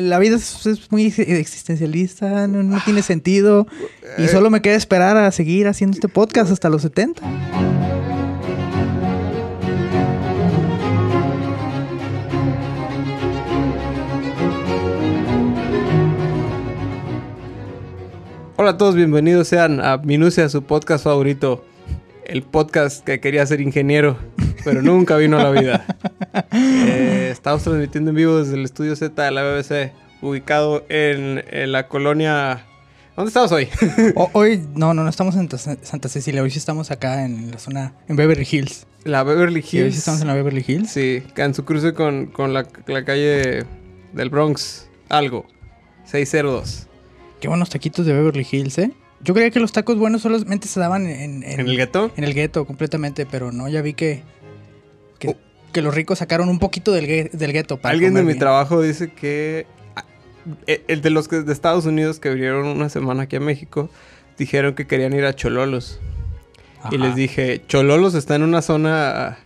la vida es, es muy existencialista, no, no tiene sentido. Y solo me queda esperar a seguir haciendo este podcast hasta los 70. Hola a todos, bienvenidos sean a Minucia, su podcast favorito. El podcast que quería ser ingeniero, pero nunca vino a la vida. Eh, estamos transmitiendo en vivo desde el estudio Z de la BBC, ubicado en, en la colonia. ¿Dónde estamos hoy? O- hoy, no, no, no estamos en Ta- Santa Cecilia, hoy sí estamos acá en la zona, en Beverly Hills. La Beverly Sí, hoy sí Hills. estamos en la Beverly Hills. Sí, en su cruce con, con la, la calle del Bronx. Algo. 602. Qué buenos taquitos de Beverly Hills, ¿eh? Yo creía que los tacos buenos solamente se daban en, ¿En el gueto? En el gueto, completamente, pero no, ya vi que, que, los ricos sacaron un poquito del, del gueto para Alguien de mi bien. trabajo dice que ah, eh, el de los que de Estados Unidos que vinieron una semana aquí a México dijeron que querían ir a Chololos. Y les dije, Chololos está en una zona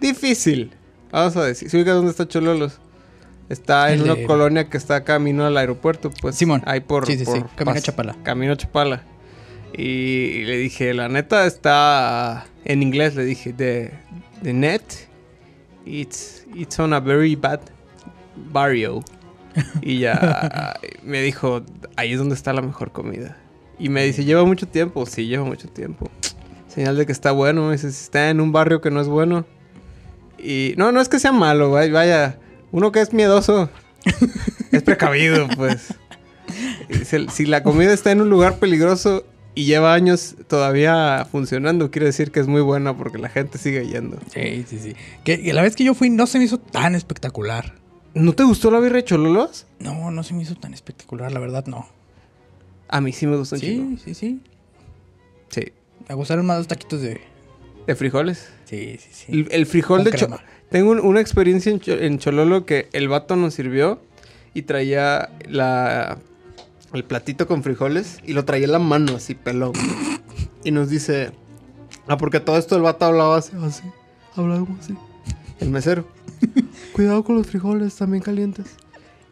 difícil. Vamos a decir, ¿sí dónde está Chololos? Está en una de- colonia que está camino al aeropuerto, pues. Simón. Ahí por, Sí, sí, sí, por camino a Chapala. Camino a Chapala. Y le dije, la neta está en inglés, le dije, the, the net, it's, it's on a very bad barrio. Y ya me dijo, ahí es donde está la mejor comida. Y me dice, lleva mucho tiempo. Sí, lleva mucho tiempo. Señal de que está bueno. Me dice, si está en un barrio que no es bueno. Y no, no es que sea malo, vaya. Uno que es miedoso es precavido, pues. Si la comida está en un lugar peligroso y lleva años todavía funcionando, quiere decir que es muy buena porque la gente sigue yendo. Sí, sí, sí. Que, que la vez que yo fui no se me hizo tan espectacular. ¿No te gustó la birria de Chololos? No, no se me hizo tan espectacular, la verdad no. A mí sí me gustó un chingo. Sí, sí, sí. Sí. Me gustaron más los taquitos de... ¿De frijoles? Sí, sí, sí. El, el frijol Con de crema. Chololo. Tengo un- una experiencia en, en Chololo que el vato nos sirvió y traía la el platito con frijoles y lo traía en la mano así pelón. y nos dice, ah, porque todo esto el vato hablaba así, así, hablaba como así. El mesero. Cuidado con los frijoles, también calientes.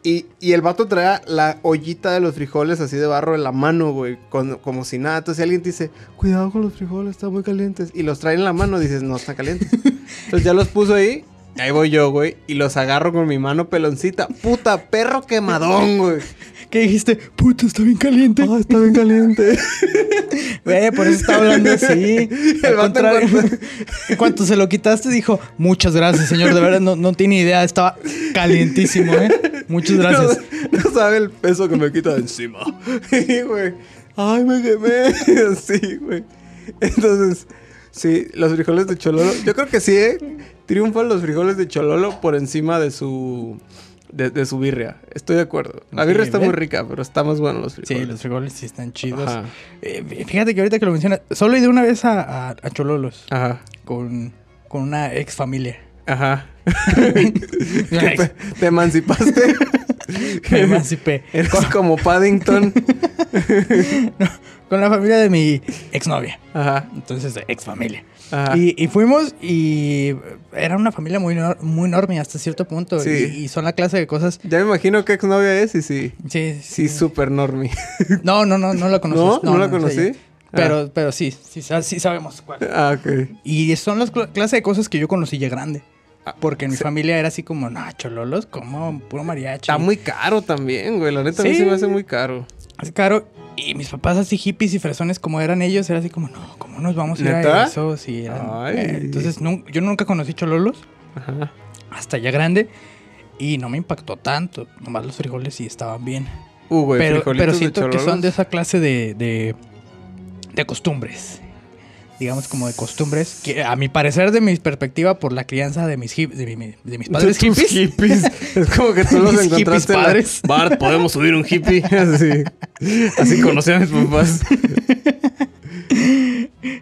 Y, y el vato traía la ollita de los frijoles así de barro en la mano, güey, con- como si nada. Entonces si alguien te dice, cuidado con los frijoles, están muy calientes. Y los trae en la mano, dices, no, están calientes. Entonces ya los puso ahí. Ahí voy yo, güey. Y los agarro con mi mano peloncita. Puta, perro quemadón, güey. ¿Qué dijiste? Puta, está bien caliente. Ah, está bien caliente. Güey, por eso está hablando así. El contrario, cuanto- en cuanto se lo quitaste, dijo: Muchas gracias, señor. De verdad, no, no tiene idea. Estaba calientísimo, ¿eh? Muchas gracias. No, no sabe el peso que me quita de encima. Y, güey. Ay, me quemé. Sí, güey. Entonces, sí, los frijoles de Chololo. Yo creo que sí, ¿eh? Triunfan los frijoles de Chololo por encima de su. De, de su birria. Estoy de acuerdo. La Sí, birria está muy rica, pero está más bueno los frijoles. Sí, los frijoles sí están chidos. Eh, fíjate que ahorita que lo mencionas, solo he ido una vez a, a- a Chololos Ajá. con, con una ex familia. Ajá. te, te emancipaste. Me emancipé. Eres como Paddington. Con la familia de mi exnovia. Ajá. Entonces, ex familia. Y, y fuimos y era una familia muy, nor- muy enorme hasta cierto punto. Sí. Y, y son la clase de cosas. Ya me imagino qué exnovia es y sí. Sí, Sí, súper normie. No, no, no, no la conoces. ¿No? ¿No la conocí? Pero, pero sí, sí, sa- sí sabemos cuál. Ah, ok. Y son las cl- clase de cosas que yo conocí ya grande. Ah, Porque en mi familia era así como, no, chololos, como puro mariachi. Está muy caro también, güey. La neta a mí Sí. se me hace muy caro. Así caro. Y mis papás así hippies y fresones como eran ellos, era así como, no, ¿cómo nos vamos a ir ¿Neta? a eso? Sí, eran- eh, entonces yo nunca conocí chololos Ajá. hasta ya grande y no me impactó tanto. Nomás los frijoles sí estaban bien. Uh, güey, pero, pero siento que son de esa clase de, de, de costumbres. Digamos como de costumbres. Que a mi parecer, de mi perspectiva, por la crianza de mis, hip- de, mi- de mis padres Tus hippies. hippies. es como que tú los encontraste en la- padres. Bart, ¿podemos subir un hippie? Así. Así conocí a mis papás.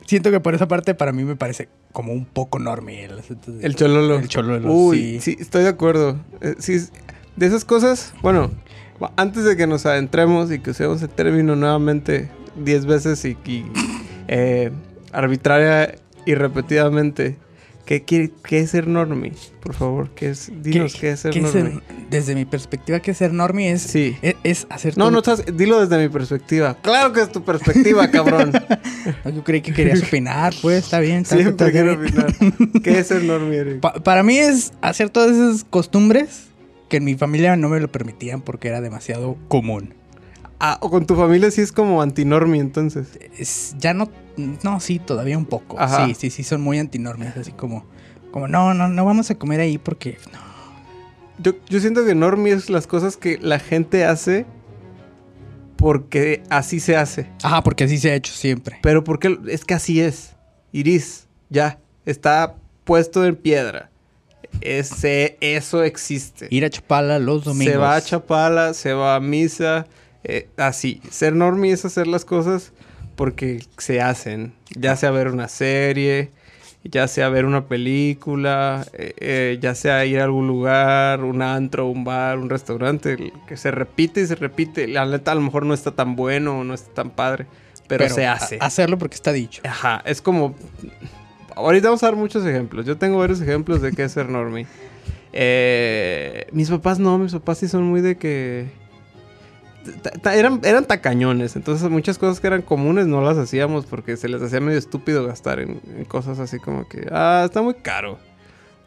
Siento que por esa parte para mí me parece como un poco enorme el de- El chololo. El chololo, Uy, sí. sí. estoy de acuerdo. Eh, sí, de esas cosas, bueno, antes de que nos adentremos y que usemos el término nuevamente 10 veces y, y, eh, arbitraria y repetidamente, ¿Qué, quiere, ¿Qué es ser normie? Por favor, ¿qué es? Dinos, ¿qué, es ser ¿Qué es normie? desde mi perspectiva, que ser normie es, Sí. es, es hacer No, todo- no estás... Dilo desde mi perspectiva. Claro que es tu perspectiva, cabrón. No, Yo creí que querías opinar, pues está bien. está- Siempre está quiero bien. opinar. ¿Qué es ser normie, Eric? Pa- para mí es hacer todas esas costumbres que en mi familia no me lo permitían porque era demasiado común. Ah, o con tu familia sí es como antinormie, entonces. Es- ya no, no, sí, todavía un poco. Ajá. Sí, sí, sí, son muy antinormes, así como, como no, no, no vamos a comer ahí porque no. Yo, yo siento que normie es las cosas que la gente hace porque así se hace. Ajá, porque así se ha hecho siempre. Pero porque es que así es. Iris, ya, está puesto en piedra. Ese, eso existe. Ir a Chapala los domingos. Se va a Chapala, se va a misa, eh, así. Ser normie es hacer las cosas porque se hacen. Ya sea ver una serie, ya sea ver una película, eh, eh, ya sea ir a algún lugar, un antro, un bar, un restaurante, que se repite y se repite. La neta a lo mejor no está tan bueno o no está tan padre, pero, se hace. hacerlo porque está dicho. Ajá, es como... Ahorita vamos a dar muchos ejemplos. Yo tengo varios ejemplos de qué es ser normie. Eh, mis papás no, mis papás sí son muy de que... Eran, eran tacañones, entonces muchas cosas que eran comunes no las hacíamos porque se les hacía medio estúpido gastar en, en cosas así como que, ah, está muy caro.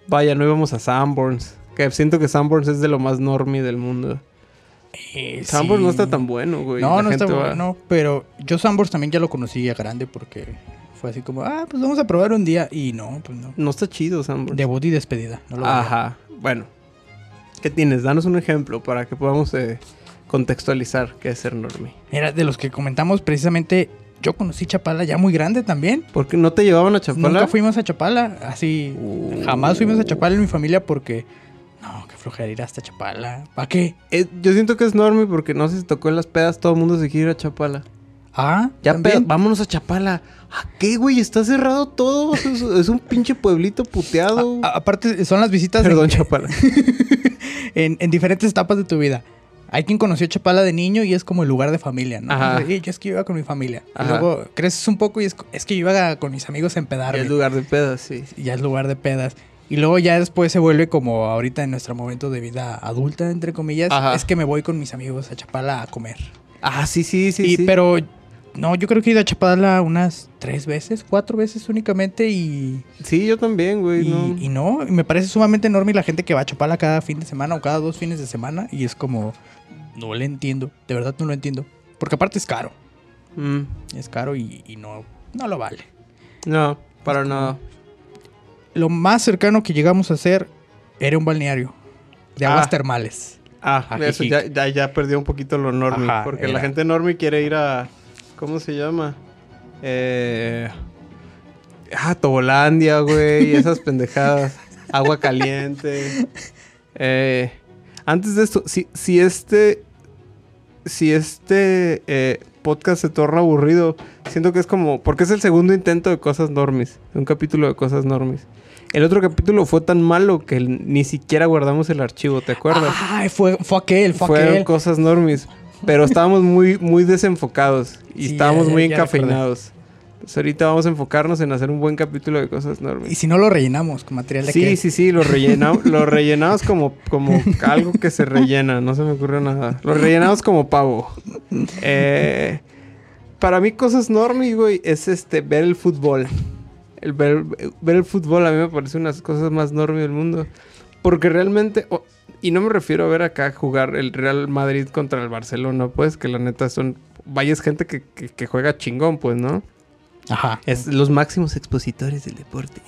Vaya, no íbamos a Sanborns, que siento que Sanborns es de lo más normie del mundo. Eh, Sanborns sí. no está tan bueno, güey. No, La no está va- bueno, pero yo Sambors también ya lo conocí ya grande porque fue así como, ah, pues vamos a probar un día. Y no, pues no. No está chido Sanborns. Debut y despedida. No lo veía. Ajá, bueno. ¿Qué tienes? Danos un ejemplo para que podamos eh, contextualizar qué es ser normie. Era de los que comentamos precisamente. Yo conocí Chapala ya muy grande también. ¿Por qué no te llevaban a Chapala? Nunca fuimos a Chapala, así. Uh. Jamás fuimos a Chapala en mi familia porque. No, qué flojera ir hasta Chapala. ¿Para qué? Eh, yo siento que es normie porque no sé si tocó en las pedas, todo el mundo se quiere ir a Chapala. Ah, Ya pedas, vámonos a Chapala. ¿A qué, güey? Está cerrado todo. Es, es un pinche pueblito puteado. A- a- aparte, son las visitas en- Perdón, Chapala. en, en diferentes etapas de tu vida. Hay quien conoció Chapala de niño y es como el lugar de familia, ¿no? Ajá. Y yo es que iba con mi familia. Y luego creces un poco y es, es que yo iba con mis amigos a empedarme. el lugar de pedas, sí. Y ya es lugar de pedas. Y luego ya después se vuelve como ahorita en nuestro momento de vida adulta, entre comillas. Ajá. Es que me voy con mis amigos a Chapala a comer. Ah, sí, sí, sí. y, sí. Pero no, yo creo que he ido a Chapala unas tres veces, cuatro veces únicamente y... Sí, yo también, güey. Y no. y no, y me parece sumamente enorme la gente que va a Chapala cada fin de semana o cada dos fines de semana. Y es como, no le entiendo, de verdad no lo entiendo. Porque aparte es caro, Mm, es caro y, y no, no lo vale. no, para Es nada. Lo más cercano que llegamos a hacer era un balneario de aguas Ah. termales. Ah, eso ya, ya, ya perdió un poquito lo normie. Ajá, porque era. la gente normie quiere ir a. ¿Cómo se llama? Eh. Ah, Tobolandia, güey. Esas pendejadas. Agua caliente. Eh, antes de esto, si, si este. Si este eh, podcast se torna aburrido, siento que es como. Porque es el segundo intento de cosas normis. Un capítulo de cosas normis. El otro capítulo fue tan malo que ni siquiera guardamos el archivo, ¿te acuerdas? Ay, fue, fue aquel, fue Fueron aquel. cosas normis. Pero estábamos muy, muy desenfocados. Y Sí, estábamos ya- muy ya- ya encafeinados. Entonces ahorita vamos a enfocarnos en hacer un buen capítulo de cosas Y normis. si no lo rellenamos con material de Sí, que sí, sí, lo rellenamos, lo rellenamos como, como algo que se rellena, no se me ocurrió nada. Lo rellenamos como pavo. Eh, para mí, cosas normis, güey, es este ver el fútbol. El ver, ver el fútbol a mí me parece una de las cosas más normis del mundo. Porque realmente, y no me refiero a ver acá jugar el Real Madrid contra el Barcelona, pues, que la neta son, vaya es gente que, que, que juega chingón, pues, ¿no? Ajá. Es los máximos expositores del deporte.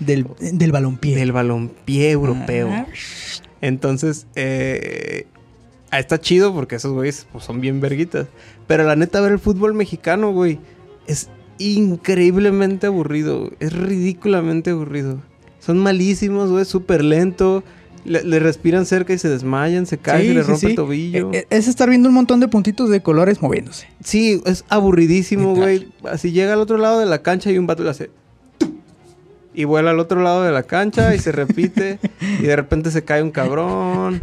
Del, del balompié. Del balompié europeo. Ah. Entonces, eh, ah, está chido porque esos güeyes pues, son bien verguitas. Pero la neta, ver el fútbol mexicano, güey, es increíblemente aburrido. Es ridículamente aburrido. Son malísimos, güey, súper lento. Le, le respiran cerca y se desmayan, se caen, Sí, se sí, rompe sí. el tobillo. Eh, eh, Es estar viendo un montón de puntitos de colores moviéndose. Sí, es aburridísimo, güey. Así llega al otro lado de la cancha y un vato le hace. Y vuela al otro lado de la cancha y se repite. y de repente se cae un cabrón.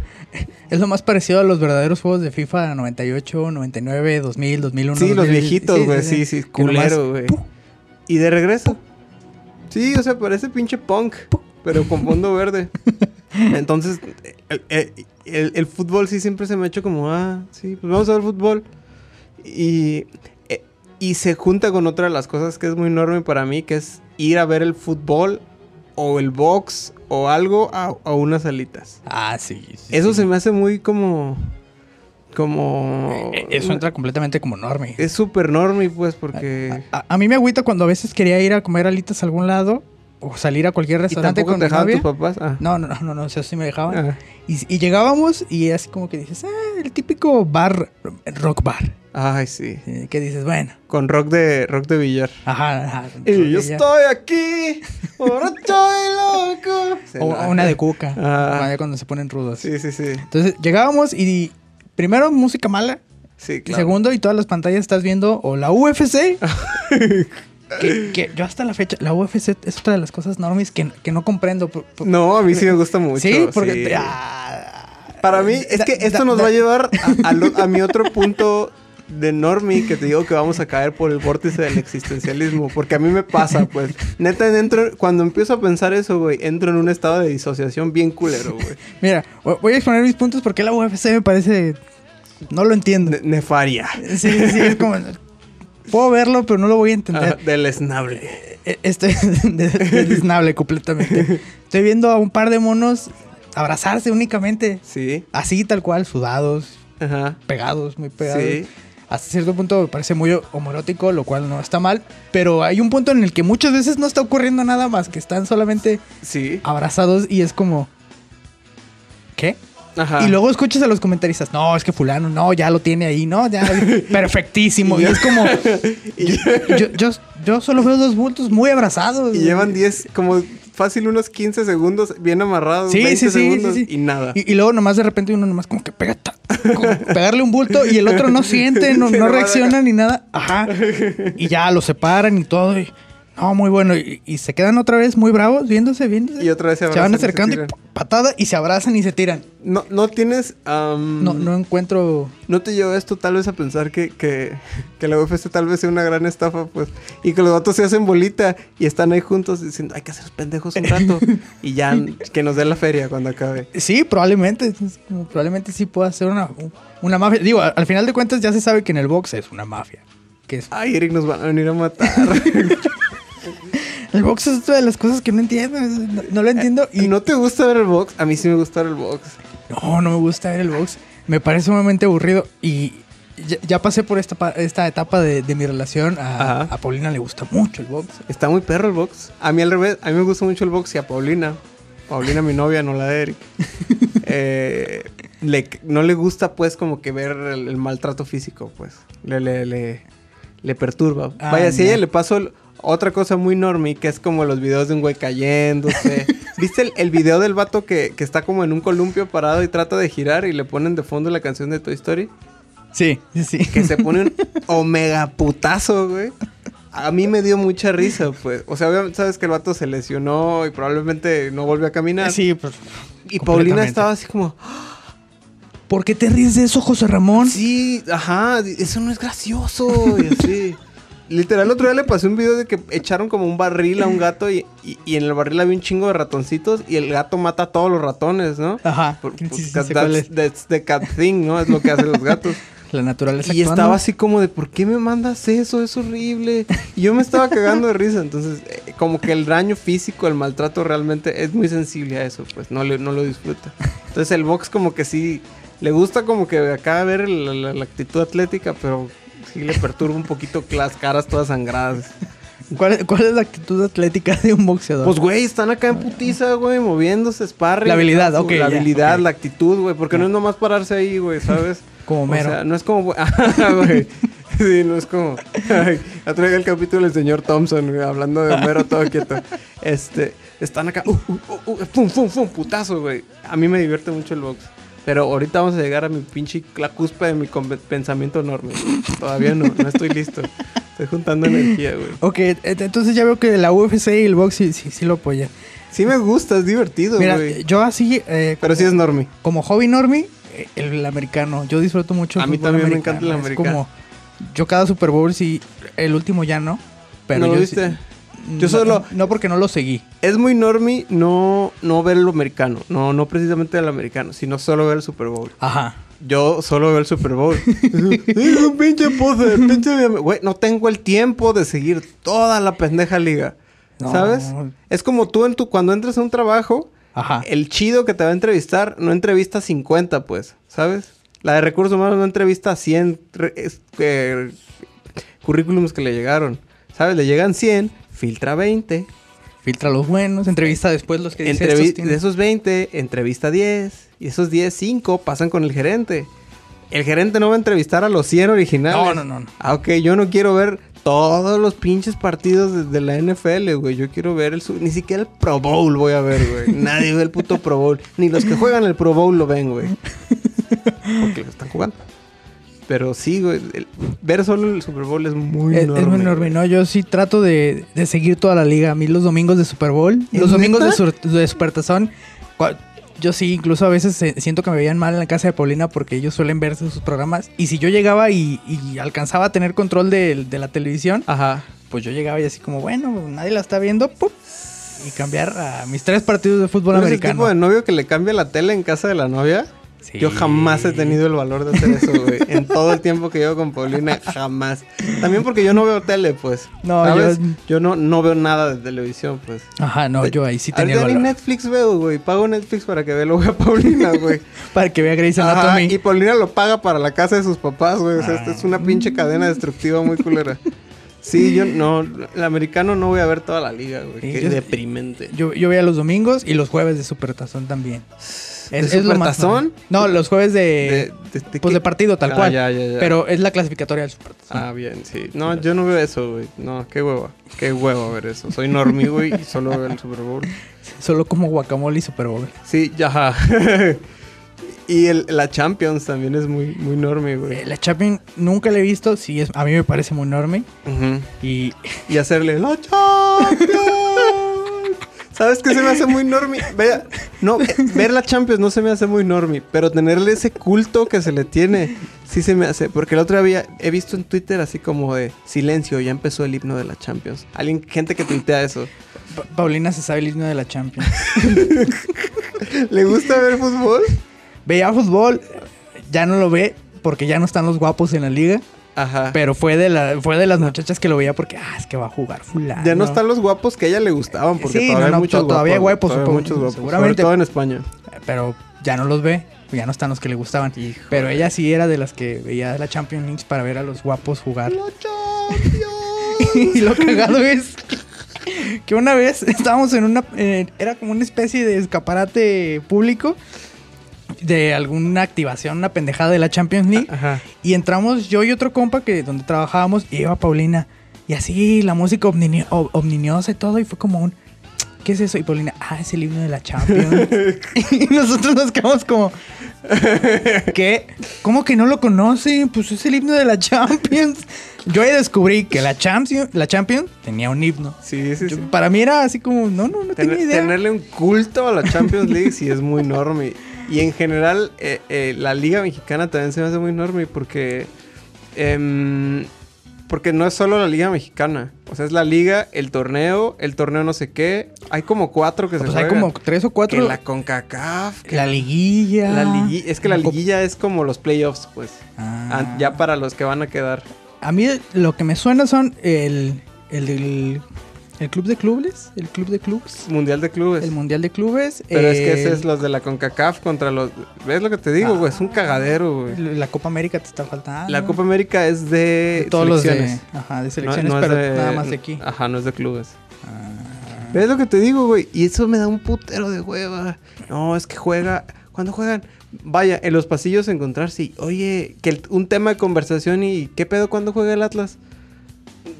Es lo más parecido a los verdaderos juegos de FIFA 98, 99, 2000, 2001. Sí, los 2000. viejitos, güey. Sí, sí, culero, güey. Y de regreso. Sí, o sea, parece pinche punk, pero con fondo verde. Entonces, el, el- el- el fútbol sí siempre se me ha hecho como, ah, sí, pues vamos a ver fútbol. Y, eh, y se junta con otra de las cosas que es muy enorme para mí, que es ir a ver el fútbol o el box o algo a, a unas alitas. Ah, sí. sí, Eso sí. se me hace muy como... Como... Eh, Eso entra completamente como normie. Es súper normie, pues, porque... A, a mí me agüita cuando a veces quería ir a comer alitas a algún lado o salir a cualquier ¿Y restaurante tampoco con te dejaban tus papás? Ah. No, no, no, no, no, eso sí me dejaban. Ah. Y, y llegábamos y así como que dices, ah, el típico bar, rock bar. Ay, sí. Que dices, bueno, Con rock de, rock de billar. ajá, ajá. Y yo estoy aquí, borracho y loco. O, una de cuca, Ah. ya cuando se ponen rudos. Sí, sí, sí. Entonces llegábamos y primero música mala, Sí, y claro. segundo y todas las pantallas estás viendo o la UFC. que, que yo hasta la fecha, la UFC es otra de las cosas normis que, que no comprendo. por- por- No, a mí sí me gusta mucho. sí, porque... sí. te- ah, Para mí, es da- que esto da- nos da- va a llevar a, a lo- a mi otro punto de normie que te digo que vamos a caer por el vórtice del existencialismo. Porque a mí me pasa, pues. Neta, entro, cuando empiezo a pensar eso, güey, entro en un estado de disociación bien culero, güey. Mira, vo- voy a exponer mis puntos porque la UFC me parece... No lo entiendo. Ne- nefaria. Sí, sí, es como... Puedo verlo, pero no lo voy a entender. Ah, deleznable. Eh, Estoy desnable completamente. Estoy viendo a un par de monos abrazarse únicamente. Sí. Así, tal cual, sudados, Ajá. pegados, muy pegados. Sí. Hasta cierto punto me parece muy homoerótico, lo cual no está mal. Pero hay un punto en el que muchas veces no está ocurriendo nada más, que están solamente Sí. abrazados y es como... ¿Qué? Ajá. Y luego escuchas a los comentaristas, no, es que fulano, no, ya lo tiene ahí, no, ya, perfectísimo. y es como, yo, yo, yo solo veo dos bultos muy abrazados. Y llevan 10, como fácil unos 15 segundos bien amarrados. Sí, 20 sí, sí, segundos sí, sí. y nada. Y, y luego nomás de repente uno nomás como que pega, ta- como pegarle un bulto y el otro no siente, no, reacciona ni nada. Ajá. Y ya lo separan y todo. y- no, muy bueno. Y, y se quedan otra vez muy bravos, viéndose, viéndose. Y otra vez se se van acercando y, patada y se abrazan y se tiran. No, no tienes... am, No, no encuentro... ¿No te lleva esto tal vez a pensar que, que, que la UFC tal vez sea una gran estafa, pues? Y que los datos se hacen bolita y están ahí juntos diciendo, hay que hacer los pendejos un rato. y ya que nos den la feria cuando acabe. Sí, probablemente. probablemente sí pueda ser una, una mafia. Digo, al, al final de cuentas ya se sabe que en el box es una mafia. Que es, Ay, Eric, nos van a venir a matar. el box es otra de las cosas que no entiendo. No, no lo entiendo. ¿Y no te gusta ver el box? A mí sí me gusta ver el box. No, no me gusta ver el box. Me parece sumamente aburrido. Y ya, ya pasé por esta, esta etapa de, de mi relación. A, a Paulina le gusta mucho el box. Está muy perro el box. A mí al revés, a mí me gusta mucho el box y a Paulina. Paulina, mi novia, no la de Eric. Eh, le- no le gusta, pues, como que ver el, el maltrato físico, pues. Le, le, le, le perturba. Ah, Vaya, si a ella le pasó el- otra cosa muy normie, que es como los videos de un güey cayéndose. ¿Viste el, el video del vato que, que está como en un columpio parado y trata de girar y le ponen de fondo la canción de Toy Story? Sí, sí, que se pone un omega putazo, güey. A mí me dio mucha risa, pues. O sea, obviamente sabes que el vato se lesionó y probablemente no volvió a caminar. Sí, pues. y Paulina estaba así como, ¿Por qué te ríes de eso, José Ramón? sí, ajá, eso no es gracioso. Y así. Literal, el otro día le pasé un video de que echaron como un barril a un gato y, y- y en el barril había un chingo de ratoncitos y el gato mata a todos los ratones, ¿no? Ajá. Por- Sí, por- sí, that's, that's the cat thing, ¿no? Es lo que hacen los gatos. La naturaleza Y actuando. estaba así como de, ¿por qué me mandas eso? Es horrible. Y yo me estaba cagando de risa. Entonces, eh, como que el daño físico, el maltrato realmente es muy sensible a eso, pues no, le- no lo disfruta. Entonces, el box como que sí, le gusta como que acá ver la, la- la actitud atlética, pero sí le perturba un poquito las caras todas sangradas. ¿Cuál, cuál es la actitud atlética de un boxeador? Pues, güey, están acá en putiza, güey, moviéndose, sparring. La habilidad, ok, La habilidad, la actitud, güey, porque no es nomás pararse ahí, güey, ¿sabes? Como O mero. sea, no es como... Güey. Sí, no es como... Ay, ya traigo el capítulo del señor Thompson, güey, hablando de Homero todo quieto. Este, están acá... Uh, uh, uh, uh, pum, pum, pum, putazo, güey. A mí me divierte mucho el box. Pero ahorita vamos a llegar a mi pinche... La cuspa de mi pensamiento enorme. Todavía no, no estoy listo. Estoy juntando energía, güey. Ok, entonces ya veo que la UFC y el box sí, sí, sí lo apoyan. Sí me gusta, es divertido, Mira, güey. yo así, eh, Pero sí es normie. como hobby normie, eh, el, el americano. Yo disfruto mucho el A mí también me encanta el Es americano. como, yo cada Super Bowl sí, el último ya no. Pero ¿No lo yo viste? sí- Yo No- solo... No porque no lo seguí. Es muy normie no, no ver lo americano. No, no precisamente el americano, sino solo ver el Super Bowl. Ajá. Yo solo veo el Super Bowl. es un pinche poser, pinche Güey, no tengo el tiempo de seguir toda la pendeja liga. No. ¿Sabes? Es como tú en tu, cuando entras a un trabajo, Ajá. el chido que te va a entrevistar no entrevista a 50, pues, ¿sabes? La de recursos humanos no entrevista a 100 re- es- eh, currículums que le llegaron. ¿Sabes? Le llegan 100, filtra 20. Filtra los buenos, entrevista después los que dice Entrevi- estos tienen- de esos 20, entrevista 10. Y esos 10, 5 pasan con el gerente. El gerente no va a entrevistar a los 100 originales. No, no, no, no. Ah, ok, yo no quiero ver todos los pinches partidos de, de la NFL, güey. Yo quiero ver el... Ni siquiera el Pro Bowl voy a ver, güey. Nadie ve el puto Pro Bowl. Ni los que juegan el Pro Bowl lo ven, güey. Porque lo están jugando. Pero sí, güey. el- ver solo el Super Bowl es muy Es, es enorme. muy enorme, güey. ¿no? Yo sí trato de, de seguir toda la liga. A mí los domingos de Super Bowl, ¿Es los domingos de, sur- de Supertazón, yo sí, incluso a veces siento que me veían mal en la casa de Paulina porque ellos suelen verse sus programas. Y si yo llegaba y, y alcanzaba a tener control de, de la televisión, Ajá. pues yo llegaba y así como, bueno, nadie la está viendo, ¡pup! y cambiar a mis tres partidos de fútbol ¿No eres el americano. tipo de novio que le cambia la tele en casa de la novia? Sí. Yo jamás he tenido el valor de hacer eso, güey. en todo el tiempo que llevo con Paulina, jamás. También porque yo no veo tele, pues. No, ¿sabes? yo- yo... no, no veo nada de televisión, pues. Ajá, no, yo ahí sí tenía el Ahorita ni valor. Netflix veo, güey. Pago Netflix para que vea luego a Paulina, güey. Para que vea Grey's Ajá, Anatomy. y Paulina lo paga para la casa de sus papás, güey. O sea, esta es una pinche cadena destructiva muy culera. Sí, yo no, el americano no voy a ver toda la liga, güey. Sí, Qué yo- deprimente. Yo, yo veía los domingos y los jueves de Supertazón también. ¿De Supertazón? No, los jueves de, De- de- de pues de partido, tal Ah, cual. ya, ya, ya. Pero es la clasificatoria del Supertazón. Ah, bien, sí. No, yo no veo eso, güey. No, qué hueva. Qué hueva ver eso. Soy normie, güey, y solo veo el Super Bowl. Solo como guacamole y Super Bowl. Sí, ya. y el, la Champions también es muy, muy normie, güey. Eh, La Champions nunca la he visto, sí, es, a mí me parece muy enorme. Y Y hacerle la Champions. ¿Sabes qué se me hace muy normie? Vea, no, ver la Champions no se me hace muy normie, pero tenerle ese culto que se le tiene, sí se me hace. Porque el otro día he visto en Twitter así como de silencio, ya empezó el himno de la Champions. Alguien, gente que tuitea eso. Pa- Paulina se sabe el himno de la Champions. ¿Le gusta ver fútbol? Veía fútbol, ya no lo ve porque ya no están los guapos en la liga. Ajá. Pero fue de, la, fue de las muchachas que lo veía porque, ah, es que va a jugar fulano. ya no están los guapos que a ella le gustaban, porque Sí, todavía no, no, hay muchos to- todavía guapos. guapos, todavía hay supongo, muchos guapos. seguramente. Sobre todo en España. Pero ya no los ve, ya no están los que le gustaban. Híjole. Pero ella sí era de las que veía la Champions League para ver a los guapos jugar. ¡La Champions! y lo cagado es que una vez estábamos en una... eh, era como una especie de escaparate público de alguna activación, una pendejada de la Champions League. Ajá. Y entramos yo y otro compa que donde trabajábamos y iba Paulina. Y así la música omnini- omniniosa y todo. Y fue como un... ¿Qué es eso? Y Paulina, ah, es el himno de la Champions. y nosotros nos quedamos como... ¿Qué? ¿Cómo que no lo conocen? Pues es el himno de la Champions. Yo ahí descubrí que la Champions, la Champions tenía un himno. Sí, sí, Yo- sí. para mí era así como, no, no, no Tener- tenía idea. tenerle un culto a la Champions League sí es muy enorme. Y en general, eh, eh, la Liga Mexicana también se me hace muy enorme porque. em, porque no es solo la Liga Mexicana. O sea, es la Liga, el torneo, el torneo no sé qué. Hay como cuatro que se Pues hay juegan. como tres o Que cuatro. la CONCACAF. que La liguilla. la liguilla. Es que la liguilla es como los playoffs, pues. Ah. Ah, Ya para los que van a quedar. A mí lo que me suena son el, el, el, el club de clubes, el club de clubes, Mundial de clubes. el mundial de clubes. Pero es que ese el- es los de la CONCACAF contra los... ¿Ves lo que te digo, Ah. güey? Es un cagadero, güey. La Copa América te está faltando. La Copa América es de, de todos los de, selecciones. ajá, de selecciones, no pero de- nada más de aquí. Ajá, no es de clubes. Ah. ¿Ves lo que te digo, güey? Y eso me da un putero de hueva. No, es que juega... ¿Cuándo juegan? Vaya, en los pasillos encontrarse. Oye, que el- un tema de conversación y... ¿Qué pedo cuando juega el Atlas?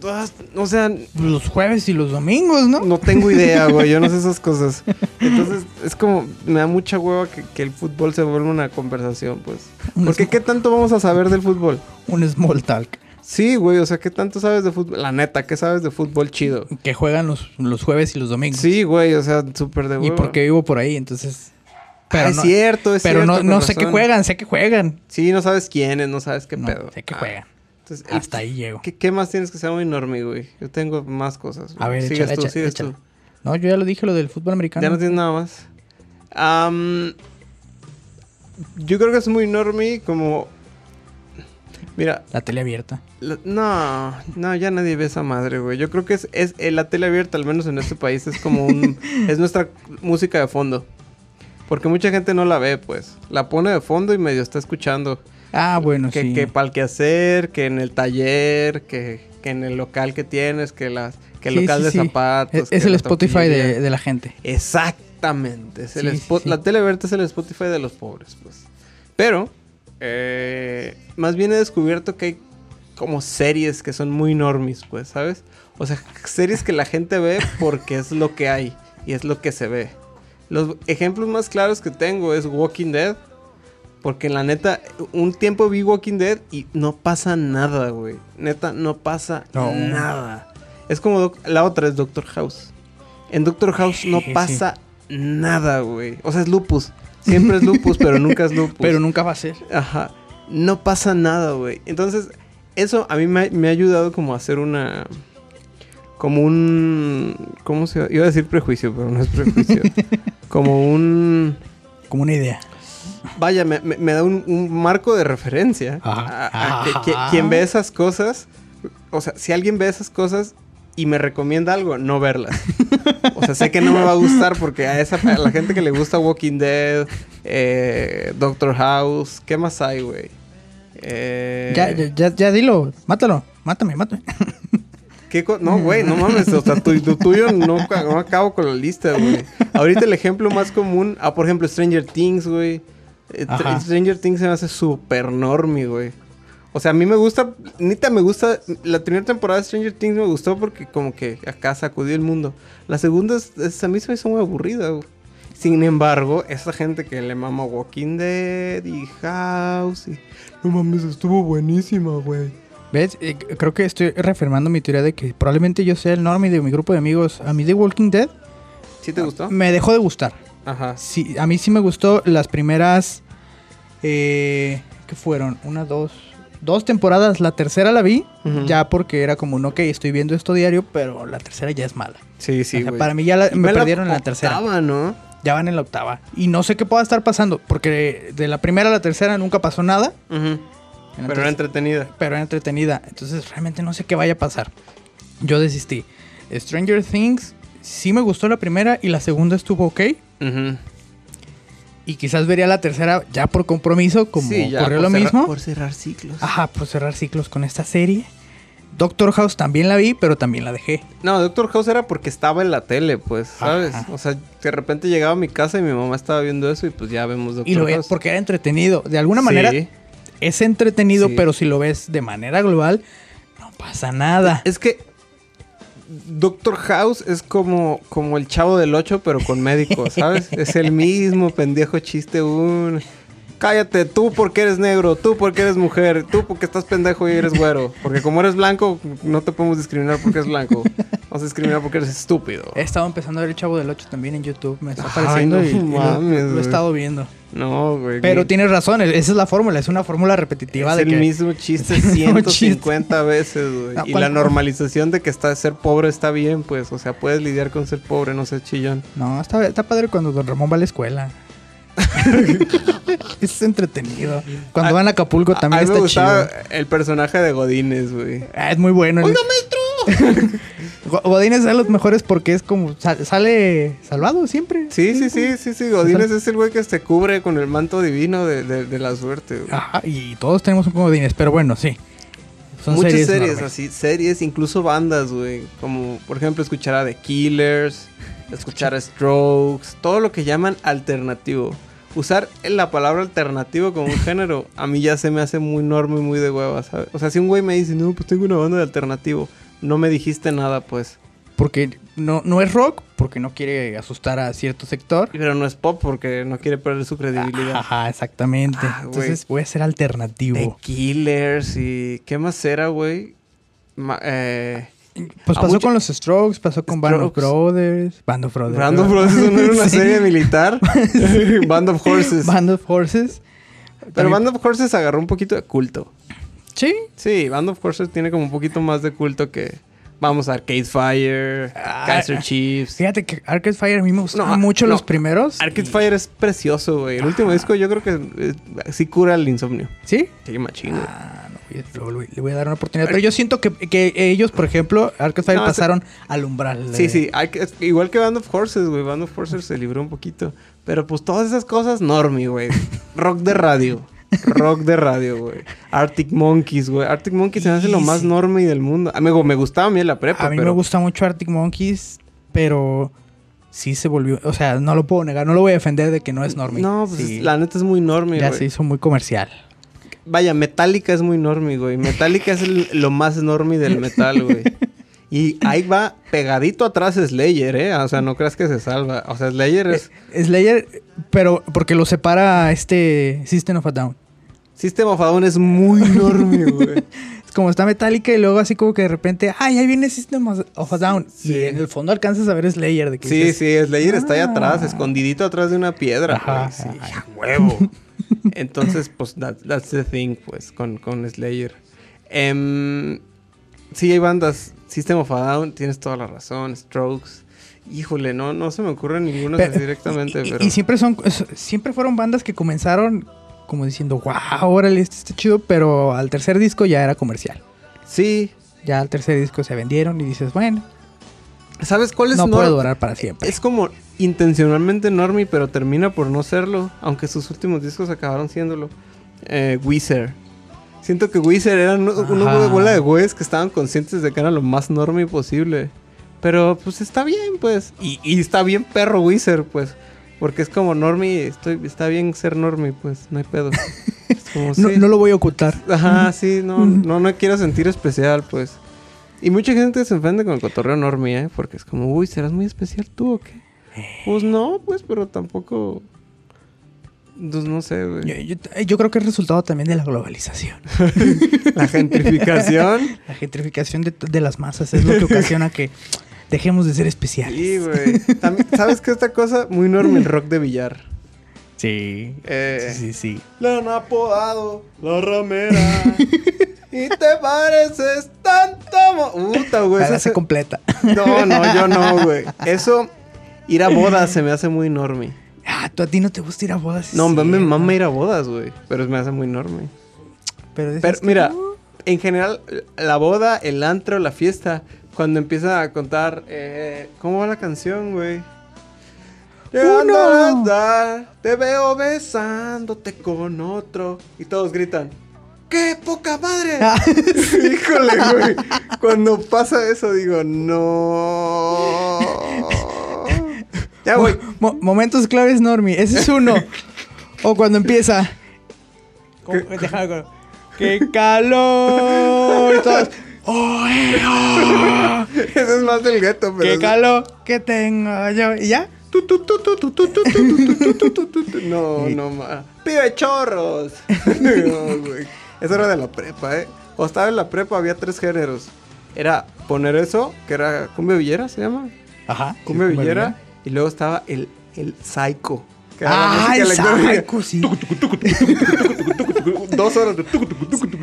Ah, O sea, Los jueves y los domingos, ¿no? no tengo idea, güey. Yo no sé esas cosas. Entonces, es como... Me da mucha hueva que, que el fútbol se vuelva una conversación, pues. Un Porque ¿qué tanto vamos a saber del fútbol? Un small talk. Sí, güey, o sea, ¿qué tanto sabes de fútbol? La neta, ¿qué sabes de fútbol chido? Que juegan los, los jueves y los domingos. Sí, güey, o sea, súper de Y porque vivo por ahí, entonces. Pero es no, cierto, es pero cierto. no, con no sé qué juegan, sé que juegan. Sí, no sabes quiénes, no sabes qué No, pedo. sé que Ah, juegan. Entonces, Hasta ahí llego. ¿qué, qué más tienes que ser muy normie, güey? Yo tengo más cosas. güey. A ver, sigues tú, sigues tú. No, yo ya lo dije, lo del fútbol americano. Ya no tienes nada más. Yo creo que es muy normie como... Mira, La tele abierta. la- no, no, ya nadie ve esa madre, güey. Yo creo que es, es eh, la tele abierta, al menos en este país, es como un... es nuestra música de fondo. Porque mucha gente no la ve, pues. La pone de fondo y medio está escuchando. Ah, bueno, que, sí. que para el quehacer, que en el taller, que, que en el local que tienes, que las que el Sí, local sí, de sí. zapatos. Es, el Spotify de, de la gente. Exactamente. Es el. La tele verde es el Spotify de los pobres, pues. Pero, eh, más bien he descubierto que hay como series que son muy normis, pues, ¿sabes? O sea, series que la gente ve porque es lo que hay y es lo que se ve. Los ejemplos más claros que tengo es Walking Dead. Porque la neta, un tiempo vi Walking Dead y no pasa nada, güey. Neta, no pasa No. nada. Es como la otra es Doctor House. En Doctor House no sí. pasa nada, güey. O sea, es lupus. Siempre es lupus, pero nunca es lupus. Pero nunca va a ser. Ajá. No pasa nada, güey. Entonces, eso a mí me, me ha ayudado como a hacer una... Como un... ¿Cómo se Iba a decir prejuicio, pero no es prejuicio. como un... Como una idea. Vaya, me, da un, un marco de referencia. Ajá. A- a que- quien ve esas cosas... O sea, si alguien ve esas cosas y me recomienda algo, no verlas. O sea, sé que no me va a gustar porque a, esa, a la gente que le gusta Walking Dead, eh, Doctor House, ¿qué más hay, güey? Eh, Ya, ya, ya, ya dilo. Mátalo. Mátame, mátame. ¿qué co- no, güey, no mames. O sea, tu, tu tuyo no, no acabo con la lista, güey. Ahorita el ejemplo más común, ah, por ejemplo, Stranger Things, güey. Eh, Ajá. Stranger Things se me hace súper normie, güey. O sea, a mí me gusta, neta me gusta, la primera temporada de Stranger Things me gustó porque como que acá sacudió el mundo. La segunda, es, es- a mí se me hizo muy aburrida, güey. Sin embargo, esa gente que le mama Walking Dead y House y... No mames, estuvo buenísima, güey. ¿Ves? Eh, creo que estoy reafirmando mi teoría de que probablemente yo sea el normie de mi grupo de amigos. A mí The Walking Dead ¿Sí te gustó? me dejó de gustar. Ajá. Sí, a mí sí me gustó las primeras. Eh, ¿Qué fueron? Una, dos. Dos temporadas. La tercera la vi. Ya porque era como un ok, estoy viendo esto diario. Pero la tercera ya es mala. Sí, sí, O sea, güey. para mí ya la- me ve la perdieron en la tercera. octava, ¿no? Ya van en la octava. Y no sé qué pueda estar pasando. Porque de la primera a la tercera nunca pasó nada. Pero era entretenida. pero era entretenida. Entonces realmente no sé qué vaya a pasar. Yo desistí. Stranger Things sí me gustó la primera y la segunda estuvo ok. Ujú. Y quizás vería la tercera ya por compromiso, como Sí, ya, ocurrió lo cerrar- mismo. Por cerrar ciclos. Ajá, por cerrar ciclos con esta serie. Doctor House también la vi, pero también la dejé. No, Doctor House era porque estaba en la tele, pues, ¿sabes? Ajá. O sea, de repente llegaba a mi casa y mi mamá estaba viendo eso y pues ya vemos Doctor Y lo ves House. porque era entretenido. De alguna manera Sí. es entretenido, Sí. pero si lo ves de manera global, no pasa nada. Es que Doctor House es como, como el chavo del 8, pero con médicos, ¿sabes? es el mismo pendejo chiste un... Cállate, tú porque eres negro, tú porque eres mujer, tú porque estás pendejo y eres güero. Porque como eres blanco, no te podemos discriminar porque eres blanco. Vamos a discriminar porque eres estúpido. He estado empezando a ver el Chavo del 8 también en YouTube. Me está Ay, apareciendo no y, y lo- mames, lo, he estado viendo. No, güey. Pero tienes razón, esa es la fórmula, es una fórmula repetitiva es de el que mismo chiste es el mismo 150 veces, güey. No, y la normalización de que está, ser pobre está bien, pues. O sea, puedes lidiar con ser pobre, no ser chillón. No, está, está padre cuando Don Ramón va a la escuela. es entretenido. Cuando A- van a Acapulco también a mí me está gustaba chido. el personaje de Godínez, güey. Ah, es muy bueno. ¡Oiga, maestro! Go- Godín es de los mejores porque es como sal- sale salvado siempre. Sí, sí, sí, sí, sí. Godínez es el güey que se cubre con el manto divino de, de- de la suerte, güey. Ajá, y todos tenemos un Godines, pero bueno, sí. Son Muchas series, así, series, incluso bandas, güey. Como, por ejemplo, escuchar a The Killers, escuchar a Strokes, todo lo que llaman alternativo. Usar la palabra alternativo como un género, a mí ya se me hace muy normal y muy de hueva, ¿sabes? O sea, si un güey me dice, no, pues tengo una banda de alternativo, no me dijiste nada, pues. Porque no, no es rock, porque no quiere asustar a cierto sector. Pero no es pop porque no quiere perder su credibilidad. Ajá, exactamente. Ah. Entonces voy a ser alternativo. The Killers y... ¿Qué más era, güey? Eh... Pues pasó mucha- con los Strokes, pasó con Band of. Brothers, Band of Brothers. Band of Brothers ¿no era una Sí. serie militar. Band of Horses. Band of Horses. Pero También- Band of Horses agarró un poquito de culto. Sí. Sí, Band of Horses tiene como un poquito más de culto que. Vamos, Arcade Fire, Ah, Kaiser Chiefs. Fíjate que Arcade Fire a mí me gustaban No, mucho no. los primeros. Arcade y- Fire es precioso, güey. El último disco yo creo que eh, sí cura el insomnio. ¿Sí? Sí, machín, güey. Ah, no, le voy- le voy a dar una oportunidad. Pero yo siento que, que ellos, por ejemplo, Arcade Fire ese- pasaron al umbral. Sí, de- sí, es igual que Band of Horses, güey. Band of Horses se libró un poquito. Pero pues todas esas cosas, normie, güey. Rock de radio. Rock de radio, güey. Arctic Monkeys, güey. Arctic Monkeys se me hace lo más Easy. normie del mundo. Amigo, me gustaba a mí en la prepa, A mí pero... me gusta mucho Arctic Monkeys, pero sí se volvió. O sea, no lo puedo negar, no lo voy a defender de que no es normie. No, pues Sí, la neta es muy normie, ya se hizo muy comercial. Vaya, Metallica es muy normie, güey. Metallica es el- lo más normie del metal, güey. Y ahí va pegadito atrás Slayer, ¿eh? O sea, no creas que se salva. O sea, Slayer es... Slayer, pero porque lo separa este System of a Down. System of a Down es muy normie, güey. Es como está Metallica y luego así como que de repente, ay, ahí viene System of a Down. Sí. Y en el fondo alcanzas a ver Slayer. De que Sí, dices, sí, Slayer está ahí "Ah". atrás, escondidito atrás de una piedra. Ajá. Sí, ajá. a huevo. Entonces, pues, that- that's the thing, pues, con, con Slayer. Em, sí, hay bandas. System of a Down, tienes toda la razón. Strokes. Híjole, no, no se me ocurre Pero- así directamente, y, y- pero... y siempre son, siempre fueron bandas que comenzaron como diciendo, wow, órale, este está chido, pero al tercer disco ya era comercial. Sí. Ya al tercer disco se vendieron y dices, bueno, ¿Sabes cuál es no nor- puede durar para siempre. Es como intencionalmente normie, pero termina por no serlo. Aunque sus últimos discos acabaron siéndolo. Eh, Weezer. Siento que Weezer eran una Ajá. bola de güeyes que estaban conscientes de que era lo más normie posible. Pero pues está bien, pues. Y, y está bien perro Weezer, pues. Porque es como normie, estoy, está bien ser normie, pues. No hay pedo. Como, no, sí. no lo voy a ocultar. Ajá, sí, no, no, no quiero sentir especial, pues. Y mucha gente se ofende con el cotorreo normie, ¿eh? Porque es como, uy, ¿serás muy especial tú o qué? Pues no, pues, pero tampoco... Pues no sé, Yo, güey. yo- yo creo que es resultado también de la globalización. La gentrificación. La gentrificación de, de las masas es lo que ocasiona que dejemos de ser especiales. Sí, güey. También, ¿Sabes qué esta cosa? Muy normie el rock de billar. Sí. Eh, Sí, sí, sí. La han apodado la ramera. y te pareces tanto... Puta, güey. Hace se- completa. No, no, yo no, güey. Eso, ir a bodas se me hace muy enorme. Ah, tú a ti no te gusta ir a bodas. No, sí, me mama ir a bodas, güey. Pero me hace muy enorme. Pero, Pero mira, en general, la boda, el antro, la fiesta, cuando empieza a contar, eh, ¿cómo va la canción, güey? Llegando a andar, te veo besándote con otro. Y todos gritan, ¡qué poca madre! Ah, Híjole, güey. Cuando pasa eso, digo, no. Ya, güey. mo- momentos claves, Normie. Ese es uno. o cuando empieza. Con- ¡Qué calor! Todos, ¡Oh! Eso es más del gueto, pero. ¡Qué calor que tengo yo! Y ya. No, no más. ¡Pibe chorros! Eso era de la prepa, ¿eh? O estaba en la prepa, había tres géneros. Era poner eso, que era cumbia villera, se llama. Ajá. Cumbia villera. Y luego estaba el, el psycho. Que era ah, el psycho, sí. Dos horas de tucu,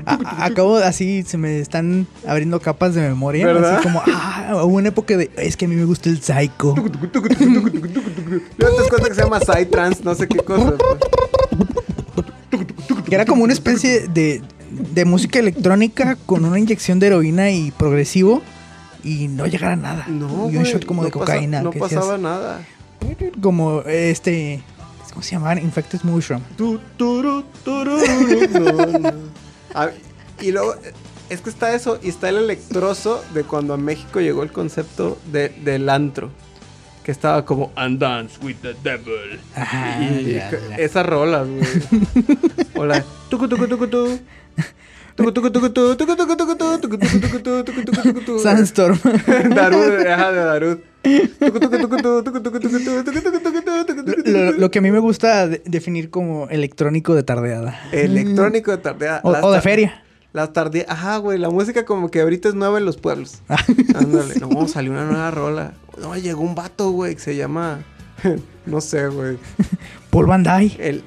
A- acabo así, se me están abriendo capas de memoria. ¿Verdad? Así como, ah, hubo una época de, es que a mí me gusta el psycho. Luego te das cuenta que se llama Psytrance, no sé qué cosa. pues. Que era como una especie de, de música electrónica con una inyección de heroína y progresivo y no llegar a nada. No, y un shot como no de pasa- cocaína. no que decías, pasaba nada. Como este, ¿cómo se llamaban? Infected Mushroom. Tu, turu, tururu, no, no. Ah, y luego, eh, es que está eso, y está el electroso de cuando a México llegó el concepto de, del antro. Que estaba como, and dance with the devil. Ajá, y ya, ya. esas rolas, güey. Hola. Tucu, tucu, tucu, tu. Tucu, tucu, tucu, tu, tucu, tucu, tucu, tu, tucu, tucu, tucu, tu, tucu, tucu, tucu, tu. Sandstorm. Darud, ajá, de Darud. Lo, lo que a mí me gusta de- definir como electrónico de tardeada. Electrónico de tardía. O, de feria. Las tardías. Ajá, güey. La música como que ahorita es nueva en los pueblos. Ándale. No, salió una nueva rola. No, llegó un vato, güey, que se llama. No sé, güey. Paul Van Dyke. El.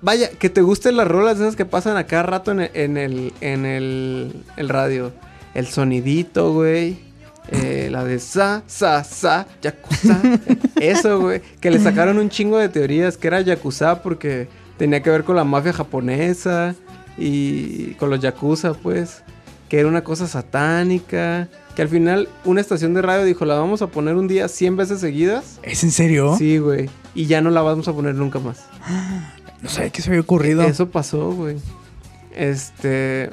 Vaya, que te gusten las rolas esas que pasan a cada rato en el, en el, en el, el radio. El sonidito, güey. Eh, la de sa, sa, sa, yakuza. Eso, güey. Que le sacaron un chingo de teorías que era yakuza porque tenía que ver con la mafia japonesa y con los yakuza, pues. Que era una cosa satánica. Que al final una estación de radio dijo, la vamos a poner un día 100 veces seguidas. ¿Es en serio? Sí, güey. Y ya no la vamos a poner nunca más. No sabía que se había ocurrido. Eso pasó, güey. Este.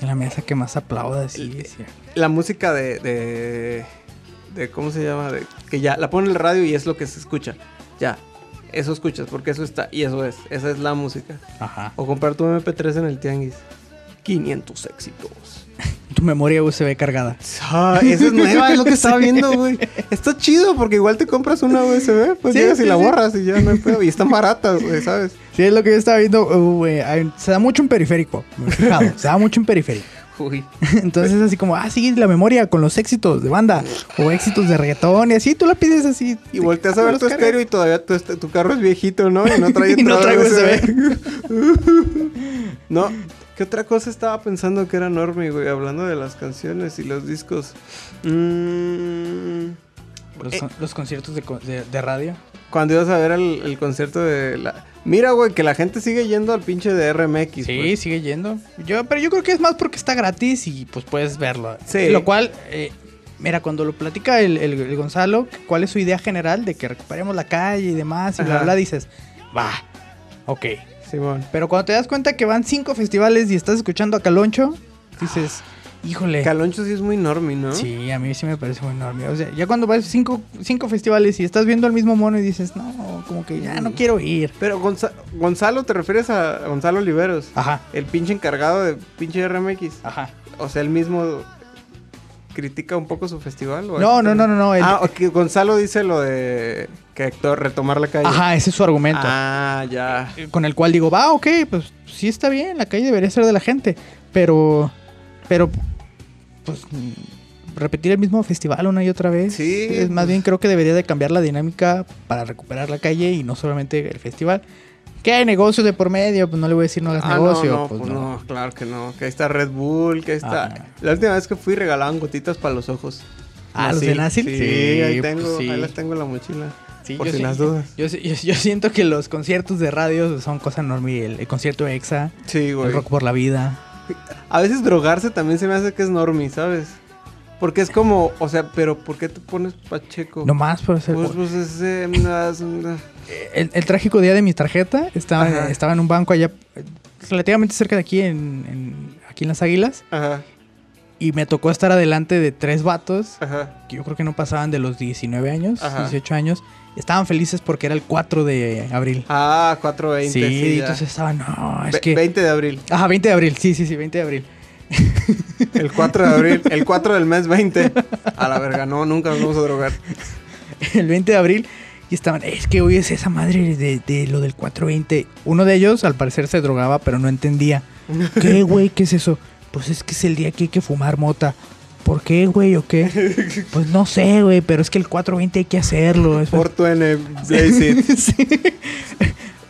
La mesa que más aplauda, sí. sí. La música de, de. de- ¿Cómo se llama? De, que ya la pone en el radio y es lo que se escucha. Ya. Eso escuchas, porque eso está. Y eso es. Esa es la música. Ajá. O comprar tu MP3 en el tianguis. 500 éxitos. Tu memoria USB cargada. Ah, esa es nueva, es lo que estaba viendo, güey. Está chido porque igual te compras una USB, pues Sí, llegas y la sí. borras y ya no hay pedo. Y están baratas, güey, ¿sabes? Sí, es lo que yo estaba viendo. uh, güey, se da mucho en periférico. me he fijado, se da mucho en periférico. Uy. Entonces es así como, ah, sí, la memoria con los éxitos de banda o éxitos de reggaetón y así, tú la pides así. Y volteas a ver tu cargas. estéreo y todavía tu, este- tu carro es viejito, ¿no? Y no trae, Y no entrada trae no, ¿qué otra cosa estaba pensando que era enorme, güey? Hablando de las canciones y los discos. Mm, Los, Eh. los conciertos de, de- de radio. cuando ibas a ver el, el concierto de la... Mira, güey, que la gente sigue yendo al pinche de RMX. Sí, pues. sigue yendo. Yo, pero yo creo que es más porque está gratis y pues puedes verlo. Sí. Lo cual, eh, mira, cuando lo platica el, el- el Gonzalo, cuál es su idea general de que recuperemos la calle y demás, y bla, Ajá. bla, dices, va, ok. Simón. Pero cuando te das cuenta que van cinco festivales y estás escuchando a Caloncho, dices, híjole. Caloncho sí es muy normie, ¿no? Sí, a mí sí me parece muy enorme. O sea, ya cuando vas cinco, cinco festivales y estás viendo al mismo mono y dices, no, como que ya no quiero ir. Pero Gonza- Gonzalo, ¿te refieres a Gonzalo Oliveros? Ajá, El pinche encargado de pinche RMX. ajá. O sea, él mismo critica un poco su festival. ¿o No, no, no, no, no. el- Ah, ok, Gonzalo dice lo de que Héctor retomar la calle. Ajá, ese es su argumento. Ah, ya. Con el cual digo, va, ok, pues sí está bien, la calle debería ser de la gente. Pero, pero, pues, repetir el mismo festival una y otra vez. Sí, Es más bien creo que debería de cambiar la dinámica para recuperar la calle y no solamente el festival. Que hay negocios de por medio, pues no le voy a decir no hagas Ah, negocio. no, no, pues, pues no. no, claro que no. Que ahí está Red Bull, que ahí está. Ajá. La última vez que fui regalaban gotitas para los ojos. Ah, ¿los de Nasil? Sí, Sí, ahí pues tengo, sí. ahí las tengo en la mochila. Sí, por yo si sí- las dudas. Yo, yo- yo siento que los conciertos de radio son cosa enorme. El, el concierto EXA, Sí, el. Rock por la Vida. A veces drogarse también se me hace que es normie, ¿sabes? Porque es como, o sea, pero ¿por qué te pones pacheco? No más por ser... Pues, pues es, eh, el, el trágico día de mi tarjeta estaba, Ajá. estaba en un banco allá relativamente cerca de aquí en, en- aquí en las Águilas Ajá, y me tocó estar adelante de tres vatos ajá. que yo creo que no pasaban de los 19 años, Ajá. 18 años. Estaban felices porque era el 4 de abril. Ah, 420. sí, Sí, entonces estaban, no, es Ve- que 20 de abril. Ajá, 20 de abril. Sí, sí, sí, 20 de abril. El 4 de abril. El 4 del mes 20. A la verga, no, nunca nos vamos a drogar. el 20 de abril y estaban, es que hoy es esa madre de, de lo del 420. Uno de ellos al parecer se drogaba, pero no entendía. ¿Qué, güey? ¿Qué es eso? Pues es que es el día que hay que fumar mota. ¿Por qué, güey? ¿O qué? Pues no sé, güey, pero es que el 420 hay que hacerlo. Porto N, Blaze It. Sí.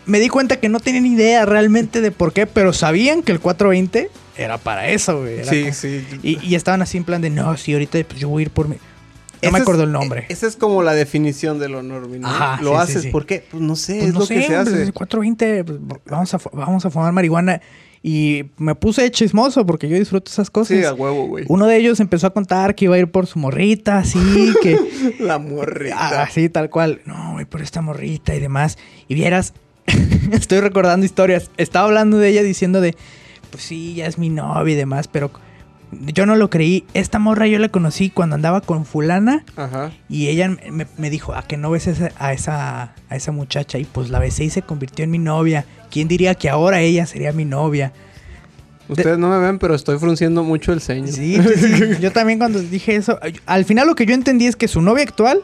Me di cuenta que no tenían idea realmente de por qué, pero sabían que el 420 era para eso, güey. Sí, sí. Y, y estaban así en plan de, no, sí, ahorita pues, yo voy a ir por mi... No me acuerdo el nombre. Esa es como la definición de lo normie, ¿no? Ajá, lo sí, haces, sí. ¿por qué? Pues no sé, Pues es no lo sé, que se hace. el 420, pues, vamos, a, vamos a fumar marihuana. Y me puse chismoso porque yo disfruto esas cosas. Sí, a huevo, güey. Uno de ellos empezó a contar que iba a ir por su morrita, así, que... La morrita. Así, tal cual. No, voy por esta morrita y demás. Y vieras, estoy recordando historias. Estaba hablando de ella diciendo de, pues sí, ya es mi novia y demás, pero yo no lo creí. Esta morra yo la conocí cuando andaba con fulana Ajá. y ella me, me dijo, ¿a que no ves a, esa, a esa muchacha? Y pues la besé y se convirtió en mi novia. ¿Quién diría que ahora ella sería mi novia? Ustedes no me ven, pero estoy frunciendo mucho el ceño. Sí, sí. Yo también cuando dije eso, al final lo que yo entendí es que su novia actual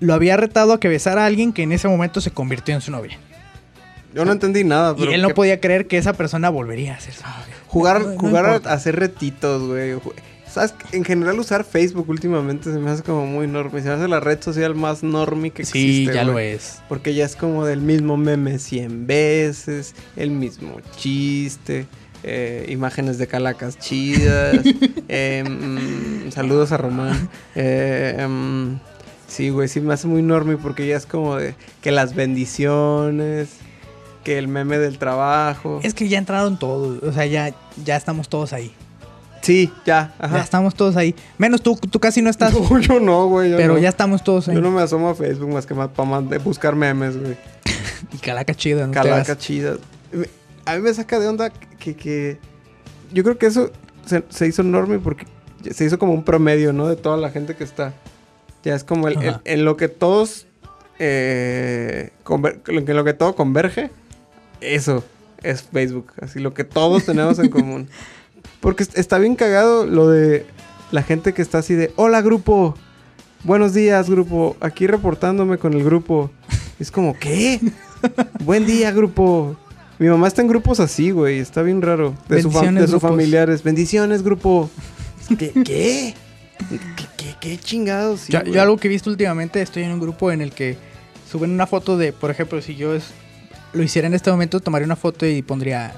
lo había retado a que besara a alguien que en ese momento se convirtió en su novia. Yo no entendí nada, Y pero. él no que- podía creer que esa persona volvería a ser su novia. Jugar, No- no jugar importa. a hacer retitos, güey. En general usar Facebook últimamente se me hace como muy normie. Se me hace la red social más normie que Sí, existe. ya lo es. Porque ya es como del mismo meme 100 veces, el mismo chiste, eh, imágenes de calacas chidas. eh, mm, saludos a Román. Eh, mm, sí, güey, sí me hace muy normie porque ya es como de que las bendiciones, que el meme del trabajo. Es que ya entraron todos. O sea, ya, ya estamos todos ahí. Sí, ya, Ya ajá. estamos todos ahí. Menos tú, tú casi no estás. No, yo no, güey. yo pero no. ya estamos todos ahí. Yo no me asomo a Facebook más que más para buscar memes, güey. Y calaca chida, ¿no? Calaca chida. A mí me saca de onda que, que- yo creo que eso se, se hizo enorme porque se hizo como un promedio, ¿no? De toda la gente que está. Ya es como el, en lo que todos eh, conver- en lo que todo converge. Eso es Facebook. Así lo que todos tenemos en común. Porque est- está bien cagado lo de la gente que está así de hola grupo. Buenos días, grupo. Aquí reportándome con el grupo. Es como, ¿qué? Buen día, grupo. Mi mamá está en grupos así, güey. Está bien raro. De, fam- sus familiares. Bendiciones, grupo. ¿Qué? ¿Qué? ¿Qué, qué, qué chingados? Sí, yo, yo algo que he visto últimamente, estoy en un grupo en el que suben una foto de, por ejemplo, si yo es- lo hiciera en este momento, tomaría una foto y pondría,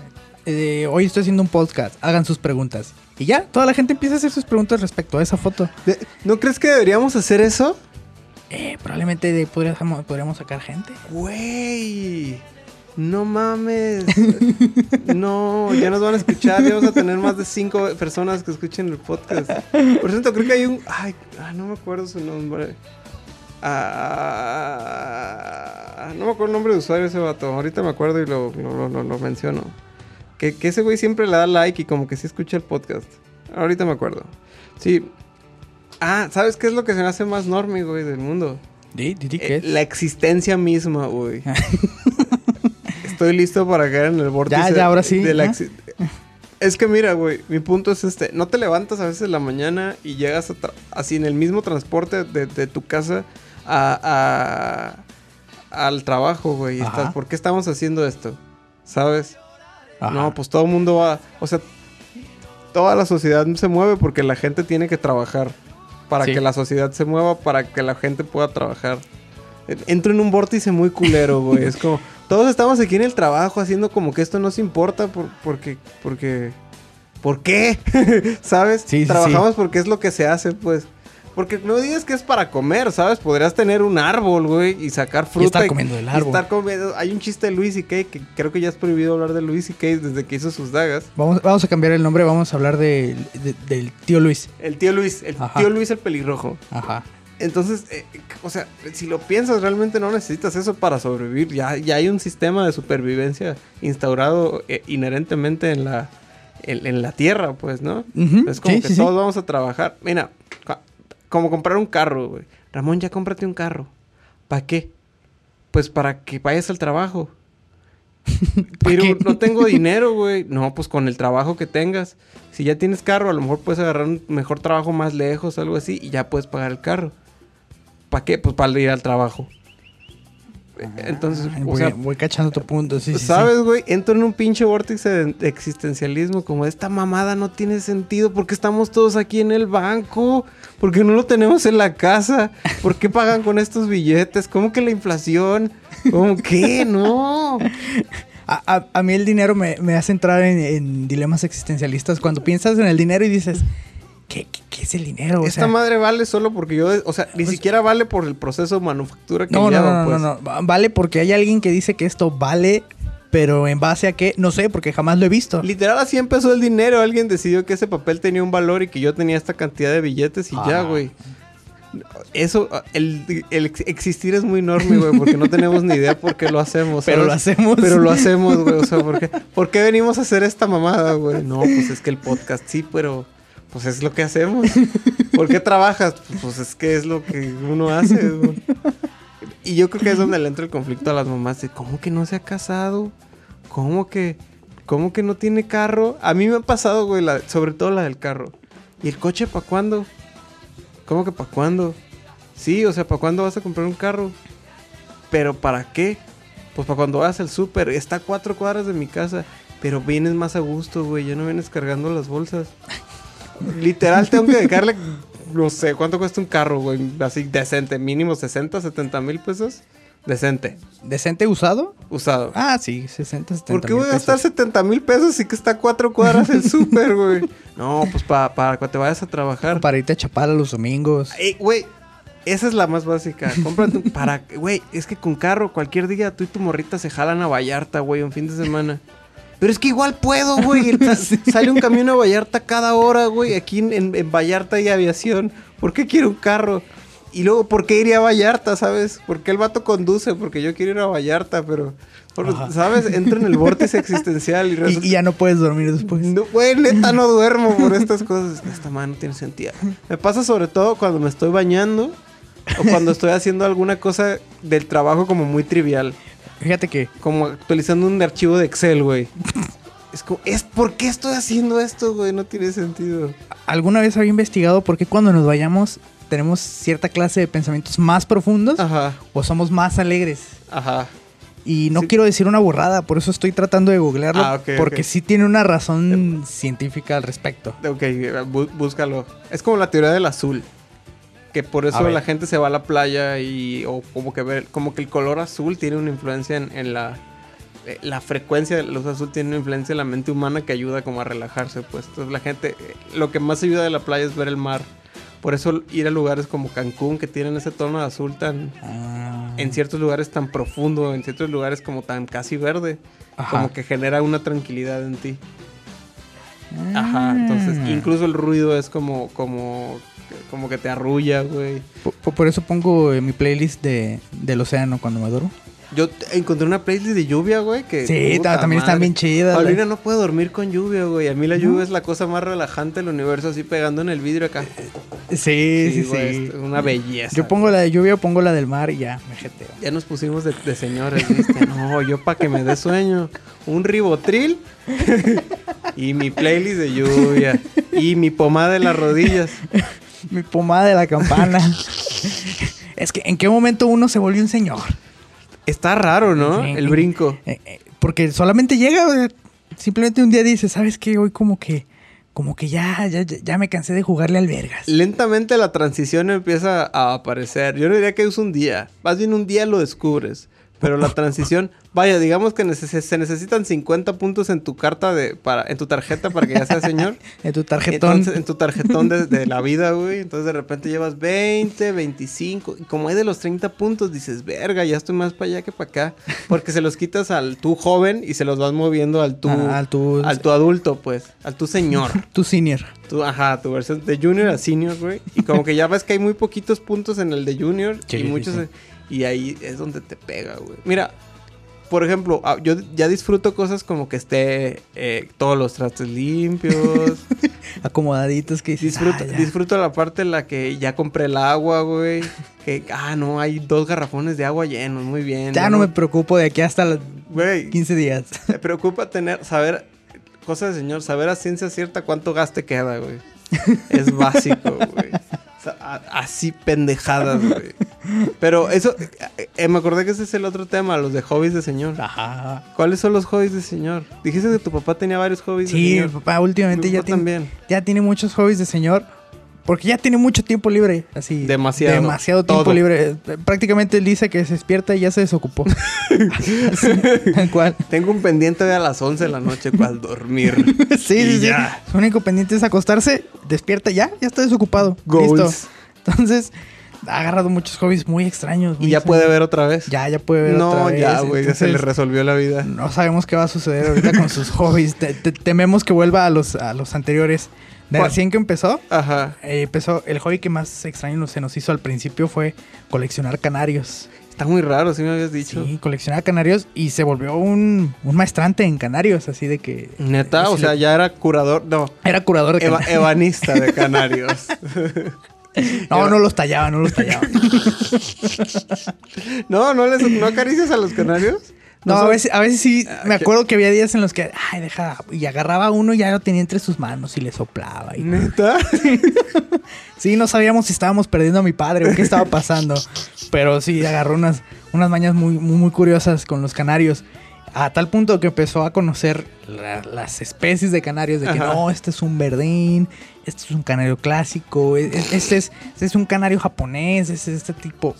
eh, hoy estoy haciendo un podcast, hagan sus preguntas. Y ya, toda la gente empieza a hacer sus preguntas respecto a esa foto. ¿No crees que deberíamos hacer eso? Eh, probablemente de, podríamos, podríamos sacar gente. Güey. No mames. No, ya nos van a escuchar. Ya vamos a tener más de cinco personas que escuchen el podcast. Por cierto, creo que hay un. Ay, ah, no me acuerdo su nombre. Ah, no me acuerdo el nombre de usuario de ese vato. Ahorita me acuerdo y lo, lo, lo- lo menciono. Que, que ese güey siempre le da like y como que sí escucha el podcast. Ahorita me acuerdo. Sí. Ah, ¿sabes qué es lo que se me hace más normie, güey, del mundo? ¿Di, di, Eh, qué es? la existencia misma, güey. Estoy listo para caer en el vórtice. Ya, ya, ahora sí, de la Es que mira, güey, mi punto es este. No te levantas a veces en la mañana y llegas a así en el mismo transporte de, de tu casa a, a- al trabajo, güey. estás, ¿Por qué estamos haciendo esto? ¿Sabes? Ajá. No, pues todo el mundo va... O sea, toda la sociedad se mueve porque la gente tiene que trabajar. Para Sí. que la sociedad se mueva, para que la gente pueda trabajar. Entro en un vórtice muy culero, güey. Es como... Todos estamos aquí en el trabajo haciendo como que esto no se importa por- porque... porque ¿Por qué? ¿Sabes? Sí, sí, Trabajamos porque es lo que se hace, pues. Porque no digas que es para comer, ¿sabes? Podrías tener un árbol, güey, y sacar fruta. estar comiendo del y árbol. estar comiendo- Hay un chiste de Luis y que creo que ya es prohibido hablar de Luis y desde que hizo sus dagas. Vamos, vamos a cambiar el nombre, vamos a hablar de- de- del tío Luis. El tío Luis, el Ajá. tío Luis el pelirrojo. Ajá. Entonces, eh, o sea, si lo piensas, realmente no necesitas eso para sobrevivir. Ya, ya hay un sistema de supervivencia instaurado eh, inherentemente en la, en, en la tierra, pues, ¿no? Es como sí, que sí, sí. todos vamos a trabajar. Mira, como comprar un carro, güey. Ramón, ya cómprate un carro. ¿Para qué? Pues para que vayas al trabajo. Pero qué? no tengo dinero, güey. No, pues con el trabajo que tengas. Si ya tienes carro, a lo mejor puedes agarrar un mejor trabajo más lejos, algo así, y ya puedes pagar el carro. ¿Para qué? Pues para ir al trabajo. Entonces, o voy, sea, voy cachando tu punto, sí. ¿Sabes, güey? Entro en un pinche vórtice de, existencialismo como esta mamada no tiene sentido porque estamos todos aquí en el banco, porque no lo tenemos en la casa, ¿por qué pagan con estos billetes? ¿Cómo que la inflación? ¿Cómo que? No. A, a- a mí el dinero me, me hace entrar en, en dilemas existencialistas. Cuando piensas en el dinero y dices, ¿qué, qué- qué es el dinero? O Esta sea, madre vale solo porque yo, o sea, ni Pues- siquiera vale por el proceso de manufactura que no, lleva, no, no, pues. no, no. Vale porque hay alguien que dice que esto vale, pero en base a qué, no sé, porque jamás lo he visto. Literal así empezó el dinero. Alguien decidió que ese papel tenía un valor y que yo tenía esta cantidad de billetes y ya, Ah. güey. Eso, el, el ex- existir es muy enorme, güey, porque no tenemos ni idea por qué lo hacemos. Pero lo hacemos. Pero lo hacemos, güey. O sea, ¿por qué, por qué venimos a hacer esta mamada, güey? No, pues es que el podcast sí, pero pues es lo que hacemos. ¿Por qué trabajas? Pues, es que es lo que uno hace. Y yo creo que es donde le entra el conflicto a las mamás de cómo que no se ha casado, cómo que, cómo que no tiene carro. A mí me ha pasado, güey, sobre todo la del carro. ¿Y el coche para cuándo? ¿Cómo que para cuándo? Sí, o sea, ¿para cuándo vas a comprar un carro? ¿Pero para qué? Pues para cuando vas al súper. Está a cuatro cuadras de mi casa. Pero vienes más a gusto, güey. Ya no vienes cargando las bolsas. Literal, tengo que dejarle. No sé, ¿cuánto cuesta un carro, güey? Así decente, mínimo 60, 70 mil pesos. Decente, ¿Decente usado? usado. Ah, sí, 60, 70 ¿Por qué voy a gastar pesos. 70 mil pesos y que está a cuatro cuadras el súper, güey? No, pues para cuando te vayas a trabajar. Para irte a Chapala los domingos. Ey, güey, esa es la más básica. Cómprate un- para, güey, es que con carro cualquier día tú y tu morrita se jalan a Vallarta, güey, un fin de semana. Pero es que igual puedo, güey. Sale un camión a Vallarta cada hora, güey. Aquí en, en- Vallarta hay aviación. ¿Por qué quiero un carro? Y luego, ¿por qué iría a Vallarta, sabes? Porque el vato conduce, porque yo quiero ir a Vallarta, pero, por-. ¿sabes? Entra en el vórtice existencial y Y, resulta... y ya no puedes dormir después. No, güey, neta no duermo por estas cosas. Esta mano no tiene sentido. Me pasa sobre todo cuando me estoy bañando o cuando estoy haciendo alguna cosa del trabajo como muy trivial. Fíjate que Como actualizando un archivo de Excel, güey. Es como, es ¿por qué estoy haciendo esto, güey? No tiene sentido. alguna vez había investigado por qué cuando nos vayamos tenemos cierta clase de pensamientos más profundos Ajá, o somos más alegres. ajá. Y no Sí. quiero decir una burrada, por eso estoy tratando de googlearlo, Ah, ok, porque sí tiene una razón científica al respecto. Ok, bú- búscalo. Es como la teoría del azul. Que por eso la gente se va a la playa y. O como que ver. Como que el color azul tiene una influencia en, en la. eh, La frecuencia de luz azul tiene una influencia en la mente humana que ayuda como a relajarse, pues. Entonces la gente. eh, Lo que más ayuda de la playa es ver el mar. Por eso ir a lugares como Cancún, que tienen ese tono de azul tan. Ah. En ciertos lugares tan profundo, en ciertos lugares como tan casi verde. Ajá. Como que genera una tranquilidad en ti. Ajá, Ah. entonces incluso el ruido es como, como, como que te arrulla, güey. Por, por- por eso pongo en mi playlist de, del océano cuando me duermo. Yo encontré una playlist de lluvia, güey, que... Sí, puta también están madre. bien chidas. Paulina no puede dormir con lluvia, güey. A mí la ¿No? lluvia es la cosa más relajante del universo, así pegando en el vidrio acá. Sí, sí, sí. güey, es una belleza. Yo pongo la de lluvia o pongo la del mar y ya, me jeteo. Ya nos pusimos de, de señores, ¿viste? No, yo para que me dé sueño. Un ribotril y mi playlist de lluvia y mi pomada de las rodillas. Mi pomada de la campana. es que, ¿en qué momento uno se volvió un señor? Está raro, ¿no? Sí. El brinco. Eh, eh, porque solamente llega, o sea, simplemente un día dice, ¿sabes qué? Hoy como que, como que ya, ya, ya- ya me cansé de jugarle al vergas. Lentamente la transición empieza a aparecer. Yo no diría que es un día. Más bien un día lo descubres. Pero la transición, vaya, digamos que neces- se necesitan 50 puntos en tu carta de, para, en tu tarjeta para que ya seas señor. En tu tarjetón. Entonces, en tu tarjetón de, de la vida, güey. Entonces de repente llevas 20, 25. Y como hay de los 30 puntos, dices, verga, ya estoy más para allá que para acá. Porque se los quitas al tú joven y se los vas moviendo al tú, Ah, al tú- al tú adulto, pues. Al tú señor. tu senior. Tu, ajá, tu versión de junior a senior, güey. Y como que ya ves que hay muy poquitos puntos en el de junior Sí, y muchos... Y ahí es donde te pega, güey. Mira, por ejemplo, ah, yo ya disfruto cosas como que esté eh, todos los trastes limpios. Acomodaditos que dices, disfruto, "Ah, ya". disfruto la parte en la que ya compré el agua, güey. Que, ah, no, hay dos garrafones de agua llenos, muy bien. Ya no me preocupo de aquí hasta los Güey, 15 días. me preocupa tener, saber, cosas de señor, saber a ciencia cierta cuánto gaste queda, güey. Es básico, güey. Así pendejadas, güey. Pero eso, eh, me acordé que ese es el otro tema, los de hobbies de señor. Ajá. ¿Cuáles son los hobbies de señor? Dijiste que tu papá tenía varios hobbies de Sí, mi señor. papá últimamente Mi ya papá tiene, también. ya tiene muchos hobbies de señor. Porque ya tiene mucho tiempo libre. Así. Demasiado. Demasiado tiempo Todo. libre. Prácticamente él dice que se despierta y ya se desocupó. Tal cual. Tengo un pendiente de a las 11 de la noche para dormir. Sí, sí, Y sí. ya. Su único pendiente es acostarse, despierta ya, ya está desocupado. Goals. Listo. Entonces, ha agarrado muchos hobbies muy extraños. Y muy ya extraños. puede ver otra vez. Ya, ya puede ver no, otra vez. ya, güey, ya se le resolvió la vida. No sabemos qué va a suceder ahorita con sus hobbies. Te- te- tememos que vuelva a los, a los anteriores. De ¿Cuál? recién que empezó, Ajá. eh, empezó, el hobby que más extraño no- se nos hizo al principio fue coleccionar canarios. Está muy raro, sí me habías dicho. Sí, coleccionar canarios y se volvió un, un maestrante en canarios, así de que... Neta, o sea, ya era curador, no, Era curador de eva- canarios. ebanista de canarios. No, no los tallaba, no los tallaba. no, no les no acaricias a los canarios. No, a veces, a veces sí, Ah, me acuerdo que había días en los que, ay, deja, y agarraba uno y ya lo tenía entre sus manos y le soplaba. Y... Neta. Sí, no sabíamos si estábamos perdiendo a mi padre o qué estaba pasando. Pero sí, agarró unas, unas mañas muy, muy, muy curiosas con los canarios. A tal punto que empezó a conocer la- las especies de canarios. De que Ajá. no, este es un verdín, este es un canario clásico, e- e- este es, este es un canario japonés, este es este tipo.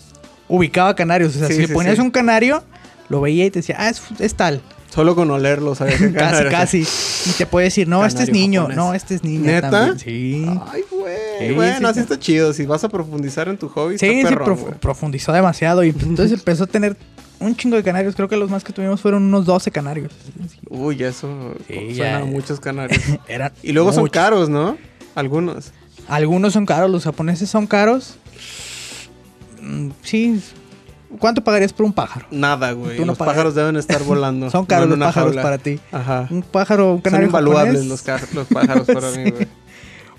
Ubicaba canarios. O sea, Sí, si le ponías sí. un canario, lo veía y te decía, ah, es, es tal. Solo con olerlo, ¿sabes? casi, casi. Y te puede decir, no, este es niño, japonés. no, este es niña. ¿Neta? también". Sí. Ay, güey. Sí, bueno, sí, así sí. está chido. Si vas a profundizar en tu hobby, Sí, está sí, perrón, prof- güey. profundizó demasiado. Y entonces empezó a tener un chingo de canarios. Creo que los más que tuvimos fueron unos 12 canarios. Uy, eso Sí, suena a muchos canarios. Eran Y luego son caros, ¿no? Algunos. Algunos son caros, los japoneses son caros. Mm, Sí. ¿Cuánto pagarías por un pájaro? Nada, güey. No los pagas. pájaros deben estar volando. Son caros los pájaros jaula. para ti. Ajá. Un pájaro, un Son canario invaluables japonés. los, los pájaros para mí, güey.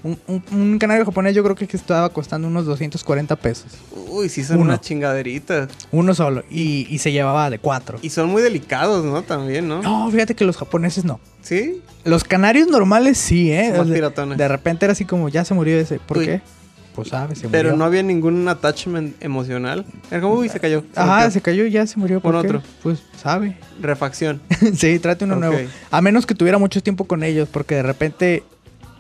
Un, un- un canario japonés yo creo que estaba costando unos 240 pesos. Uy, sí son Uno. una chingaderita. Uno solo. Y, y se llevaba de cuatro. Y son muy delicados, ¿no? También, ¿no? No, fíjate que los japoneses no. ¿Sí? Los canarios normales sí, ¿eh? Son más de, piratones. de repente era así como, ya se murió ese. ¿Por Uy. qué? Pues sabe, se Pero murió. no había ningún attachment emocional. Era como, uy, se cayó. se Ajá, se cayó, ya se murió. ¿Por qué? otro. Pues sabe. Refacción. sí, trate uno nuevo. A menos que tuviera mucho tiempo con ellos, porque de repente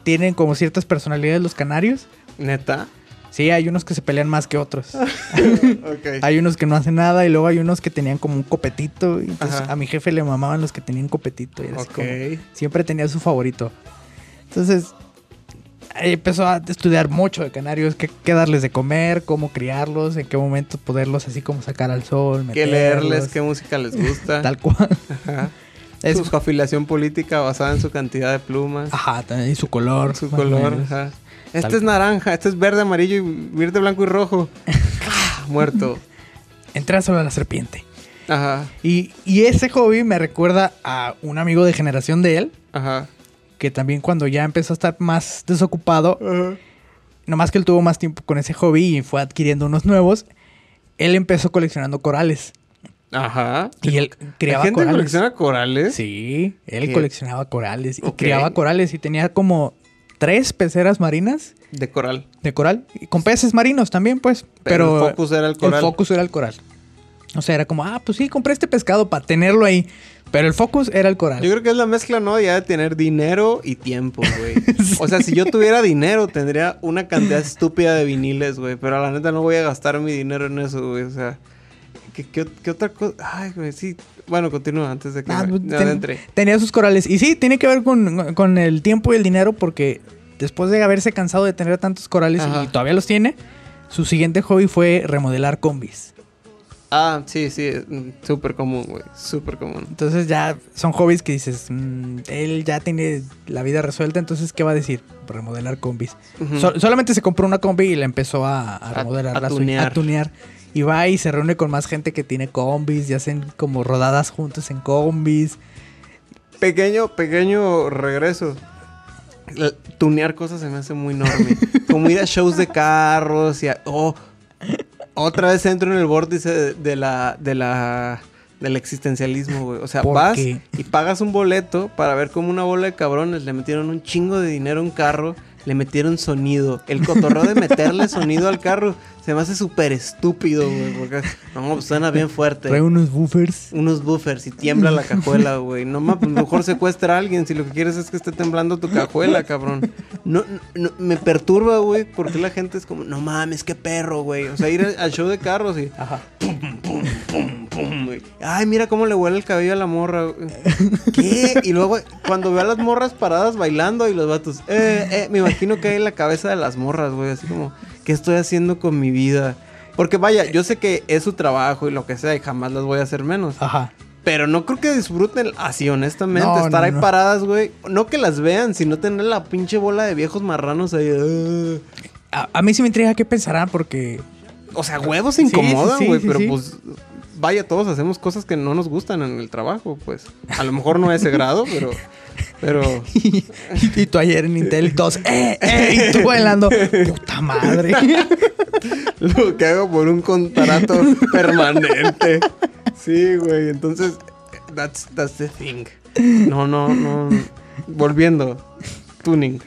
tienen como ciertas personalidades los canarios. ¿Neta? Sí, hay unos que se pelean más que otros. ok. hay unos que no hacen nada y luego hay unos que tenían como un copetito. Y entonces Ajá. a mi jefe le mamaban los que tenían copetito. Y era así Ok. como- siempre tenía su favorito. Entonces, empezó a estudiar mucho de canarios, qué, qué darles de comer, cómo criarlos, en qué momento poderlos así como sacar al sol, ¿Qué meterlos, leerles? ¿Qué música les gusta? tal cual. Ajá. Es- Su afiliación política basada en su cantidad de plumas. ajá, y su color. Su color. Ajá. Este Tal- es naranja, este es verde, amarillo y verde, blanco y rojo. Ah, Muerto. Entra sobre la serpiente. Ajá. Y, y ese hobby me recuerda a un amigo de generación de él, Ajá. Que también cuando ya empezó a estar más desocupado, nomás que él tuvo más tiempo con ese hobby y fue adquiriendo unos nuevos, él empezó coleccionando corales. Ajá. Y él ¿La criaba gente corales. colecciona corales? Sí, él ¿Qué? coleccionaba corales y Ok. criaba corales y tenía como tres peceras marinas De coral. de coral y con peces marinos también, pues. Pero Pero, el focus era el coral. focus era el coral. O sea, era como, ah, pues sí, compré este pescado para tenerlo ahí. Pero el focus era el coral. Yo creo que es la mezcla, ¿no? Ya de tener dinero y tiempo, güey. O sea, si yo tuviera dinero, tendría una cantidad estúpida de viniles, güey. Pero la neta no voy a gastar mi dinero en eso, güey. O sea, ¿qué, qué, qué otra cosa? Ay, güey, sí. Bueno, continúa antes de que Ah, me, pues, ten- adentre. tenía sus corales. Y sí, tiene que ver con, con el tiempo y el dinero porque después de haberse cansado de tener tantos corales Ajá. y todavía los tiene, su siguiente hobby fue remodelar combis. Ah, sí, sí. mm, Súper común, güey. Súper común. Entonces ya son hobbies que dices, mm, él ya tiene la vida resuelta, entonces ¿qué va a decir? Remodelar combis. Solamente se compró una combi y la empezó a, remodelar, a tunear. a tunear. Y va y se reúne con más gente que tiene combis y hacen como rodadas juntos en combis. Pequeño, pequeño regreso. La- tunear cosas se me hace muy enorme. Como ir a shows de carros y a- oh, otra vez entro en el vórtice de, la de la del existencialismo, güey. O sea, ¿Por vas qué? y pagas un boleto para ver cómo una bola de cabrones le metieron un chingo de dinero a un carro, le metieron sonido. El cotorreo de meterle sonido al carro se me hace súper estúpido, güey. Porque no, pues suena bien fuerte Trae unos buffers. unos buffers y tiembla la cajuela, güey. No mames, mejor secuestra a alguien si lo que quieres es que esté temblando tu cajuela, cabrón. No, no, me perturba, güey, porque la gente es como, no mames, qué perro, güey. O sea, ir al- show de carros y Ajá. pum, güey. Ay, mira cómo le huele el cabello a la morra. güey. ¿Qué? Y luego cuando veo a las morras paradas bailando y los vatos, eh, eh, me imagino que hay en la cabeza de las morras, güey, así como, ¿qué estoy haciendo con mi vida? Porque vaya, yo sé que es su trabajo y lo que sea y jamás las voy a hacer menos. Ajá. Pero no creo que disfruten así, honestamente. No, estar no, ahí no. paradas, güey. No que las vean, sino tener la pinche bola de viejos marranos ahí. "Ah". A, a mí sí me intriga qué pensarán porque... O sea, huevos se sí, incomodan, sí, güey. sí, pero pues, vaya, todos hacemos cosas que no nos gustan en el trabajo, pues. A lo mejor no a ese grado, pero. Pero. y, y tú ayer en Intel todos, ¡eh, eh! Y tú bailando, ¡puta madre! Lo que hago por un contrato permanente. Sí, güey. Entonces, that's, that's the thing. No, no, no. Volviendo. Tuning.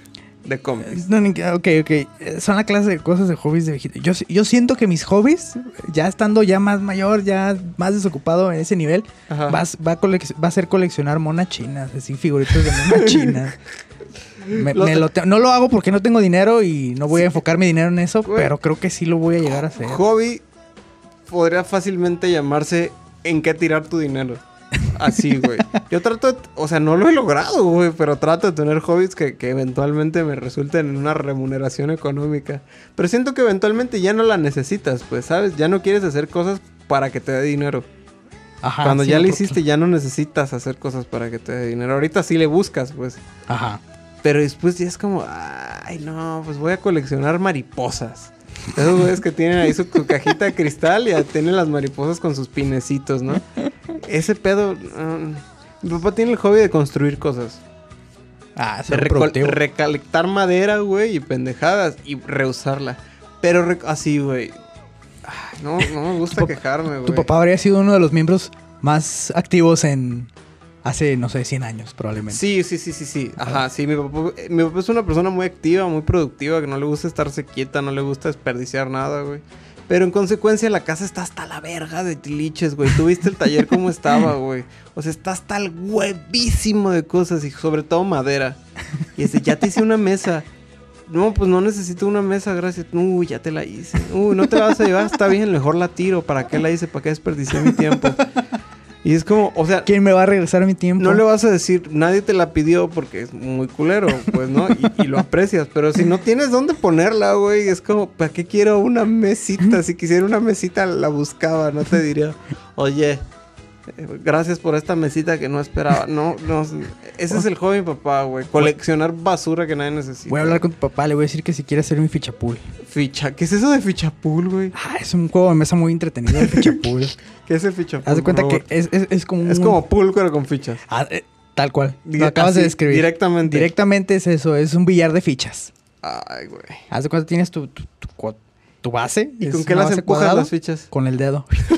De cómics. No, ni- ok, ok. Eh, Son la clase de cosas de hobbies de viejito. Yo, yo siento que mis hobbies, ya estando ya más mayor, ya más desocupado en ese nivel, Ajá. vas- va, a va a ser coleccionar monas chinas, así figuritas de monas chinas. Me- Lo- me lo te- no lo hago porque no tengo dinero y no voy a enfocar mi dinero en eso, Güey. pero creo que sí lo voy a llegar a hacer. Hobby podría fácilmente llamarse en qué tirar tu dinero. Así, güey. Yo trato, de- o sea, no lo he logrado, güey, pero trato de tener hobbies que, que eventualmente me resulten en una remuneración económica. Pero siento que eventualmente ya no la necesitas, pues, ¿sabes? Ya no quieres hacer cosas para que te dé dinero. Ajá, Cuando sí, ya le hiciste, ya no necesitas hacer cosas para que te dé dinero. Ahorita sí le buscas, pues. Ajá. Pero después ya es como, ay, no, pues voy a coleccionar mariposas. Esos güeyes que tienen ahí su, su cajita de cristal y ya tienen las mariposas con sus pinecitos, ¿no? Ese pedo. mm, mi papá tiene el hobby de construir cosas. Ah, De productivo. recolectar madera, güey, y pendejadas y reusarla. Pero así, güey. No, no me gusta quejarme, güey. Tu papá habría sido uno de los miembros más activos en hace, no sé, 100 años probablemente. Sí, sí, sí, sí, sí. Ajá, sí, mi papá, mi papá es una persona muy activa, muy productiva, que no le gusta estarse quieta, no le gusta desperdiciar nada, güey. Pero en consecuencia la casa está hasta la verga de tiliches, güey. Tú viste el taller cómo estaba, güey. O sea, está hasta el huevísimo de cosas y sobre todo madera. Y dice, ya te hice una mesa. No, pues no necesito una mesa, gracias. Uy, ya te la hice. Uy, no te la vas a llevar, está bien, mejor la tiro. ¿Para qué la hice? ¿Para qué desperdicié mi tiempo? Y es como, o sea, ¿Quién me va a regresar mi tiempo? no le vas a decir, nadie te la pidió porque es muy culero, pues, ¿no? Y, y lo aprecias. Pero si no tienes dónde ponerla, güey, es como, ¿para qué quiero una mesita? Si quisiera una mesita, la buscaba, no te diría, oye, gracias por esta mesita que no esperaba. No, no, ese es el hobby de mi papá, güey. Coleccionar basura que nadie necesita. Voy a hablar con tu papá, le voy a decir que si quiere hacer mi fichapool. Ficha, ¿qué es eso de fichapool, güey? Ah, es un juego de mesa muy entretenido el fichapool. ¿Qué es el fichapool? Haz de cuenta que es, es, es como Es un- como pool, pero con fichas. Ah, eh, tal cual. Lo acabas de describir. Directamente. Directamente es eso, es un billar de fichas. Ay, güey. Haz de cuenta tienes tu, tu, tu tu base. ¿Y con qué las empujas cuadrada, las fichas? Con el dedo.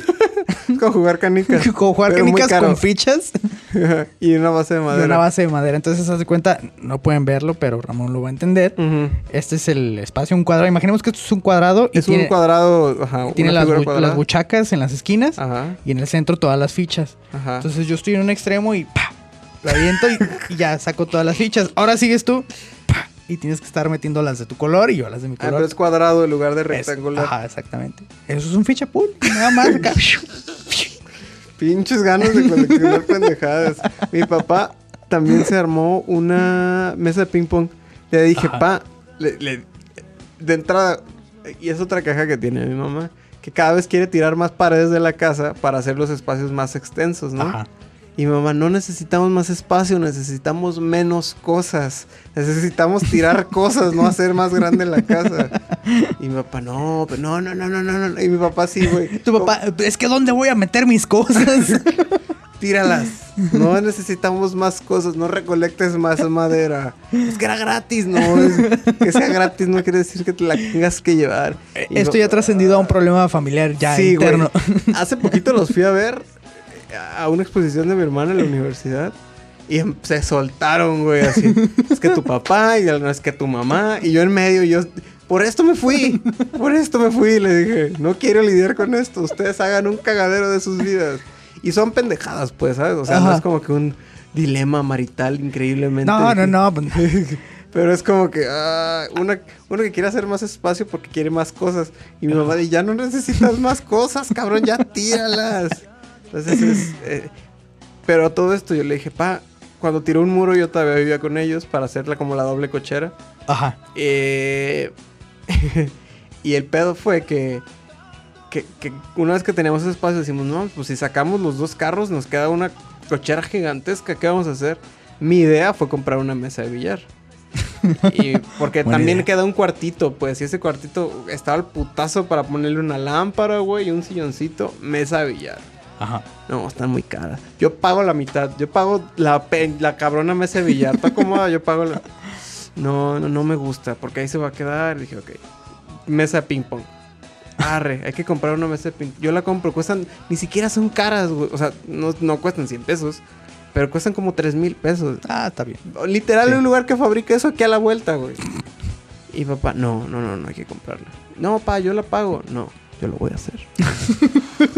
Como jugar canicas. Como jugar canicas con fichas y una base de y madera. una base de madera. Entonces, haz de cuenta, no pueden verlo, pero Ramón lo va a entender. Este es el espacio, un cuadrado. Imaginemos que esto es un cuadrado y Es tiene, un cuadrado. Ajá, tiene las, figura bu- cuadrada. las buchacas en las esquinas Ajá, y en el centro todas las fichas. ajá. Entonces yo estoy en un extremo y ¡pa! la aviento y, y ya saco todas las fichas. Ahora sigues tú. Y tienes que estar metiendo las de tu color y yo las de mi Ah, pero color. es cuadrado en lugar de Es- rectangular. ajá, exactamente. Eso es un ficha pool. Nada más acá. Pinches ganas de coleccionar pendejadas. Mi papá también se armó una mesa de ping pong. Le dije, Ajá. pa, le- le- de entrada, y es otra caja que tiene mi mamá, que cada vez quiere tirar más paredes de la casa para hacer los espacios más extensos, ¿no? Ajá. Y mi mamá, no necesitamos más espacio, necesitamos menos cosas. Necesitamos tirar cosas, no hacer más grande la casa. Y mi papá, no, pero no, no, no, no, no, no. Y mi papá sí, güey. Tu papá, es que ¿dónde voy a meter mis cosas? Tíralas. No necesitamos más cosas, no recolectes más madera. Es que era gratis, no. es- que sea gratis no quiere decir que te la tengas que llevar. Y Esto ya ha trascendido a un problema familiar ya Sí, güey. interno. Hace poquito los fui a ver a una exposición de mi hermana en la universidad. Y em- se soltaron, güey, así. Es que tu papá y no es que tu mamá. Y yo en medio, yo... Por esto me fui. Por esto me fui. Le dije, no quiero lidiar con esto. Ustedes hagan un cagadero de sus vidas. Y son pendejadas, pues, ¿sabes? O sea, no es como que un dilema marital increíblemente. No, no, no. pues, Pero es como que ah, una, uno que quiere hacer más espacio porque quiere más cosas. Y mi mamá dice, ya no necesitas más cosas, cabrón, ya tíralas. Entonces es... eh, pero a todo esto yo le dije, pa, cuando tiró un muro yo todavía vivía con ellos para hacerla como la doble cochera. Ajá. Eh, y el pedo fue que, que, que una vez que teníamos ese espacio decimos, no, pues si sacamos los dos carros nos queda una cochera gigantesca, ¿qué vamos a hacer? Mi idea fue comprar una mesa de billar. y porque Buena también idea. queda un cuartito, pues, y ese cuartito estaba el putazo para ponerle una lámpara, güey, y un silloncito, mesa de billar. Ajá. No, están muy caras. Yo pago la mitad. Yo pago la, la cabrona mesa de billar. Está cómoda, yo pago la... No, no, no me gusta. Porque ahí se va a quedar. dije, ok. Mesa de ping pong. Arre, hay que comprar una mesa de ping Yo la compro. Cuestan... Ni siquiera son caras, güey. O sea, no, no cuestan 100 pesos. Pero cuestan como 3 mil pesos. Ah, está bien. Literal, Sí. un lugar que fabrica eso aquí a la vuelta, güey. Y papá, no, no, no, no hay que comprarla. No, pa, yo la pago. No, yo lo voy a hacer.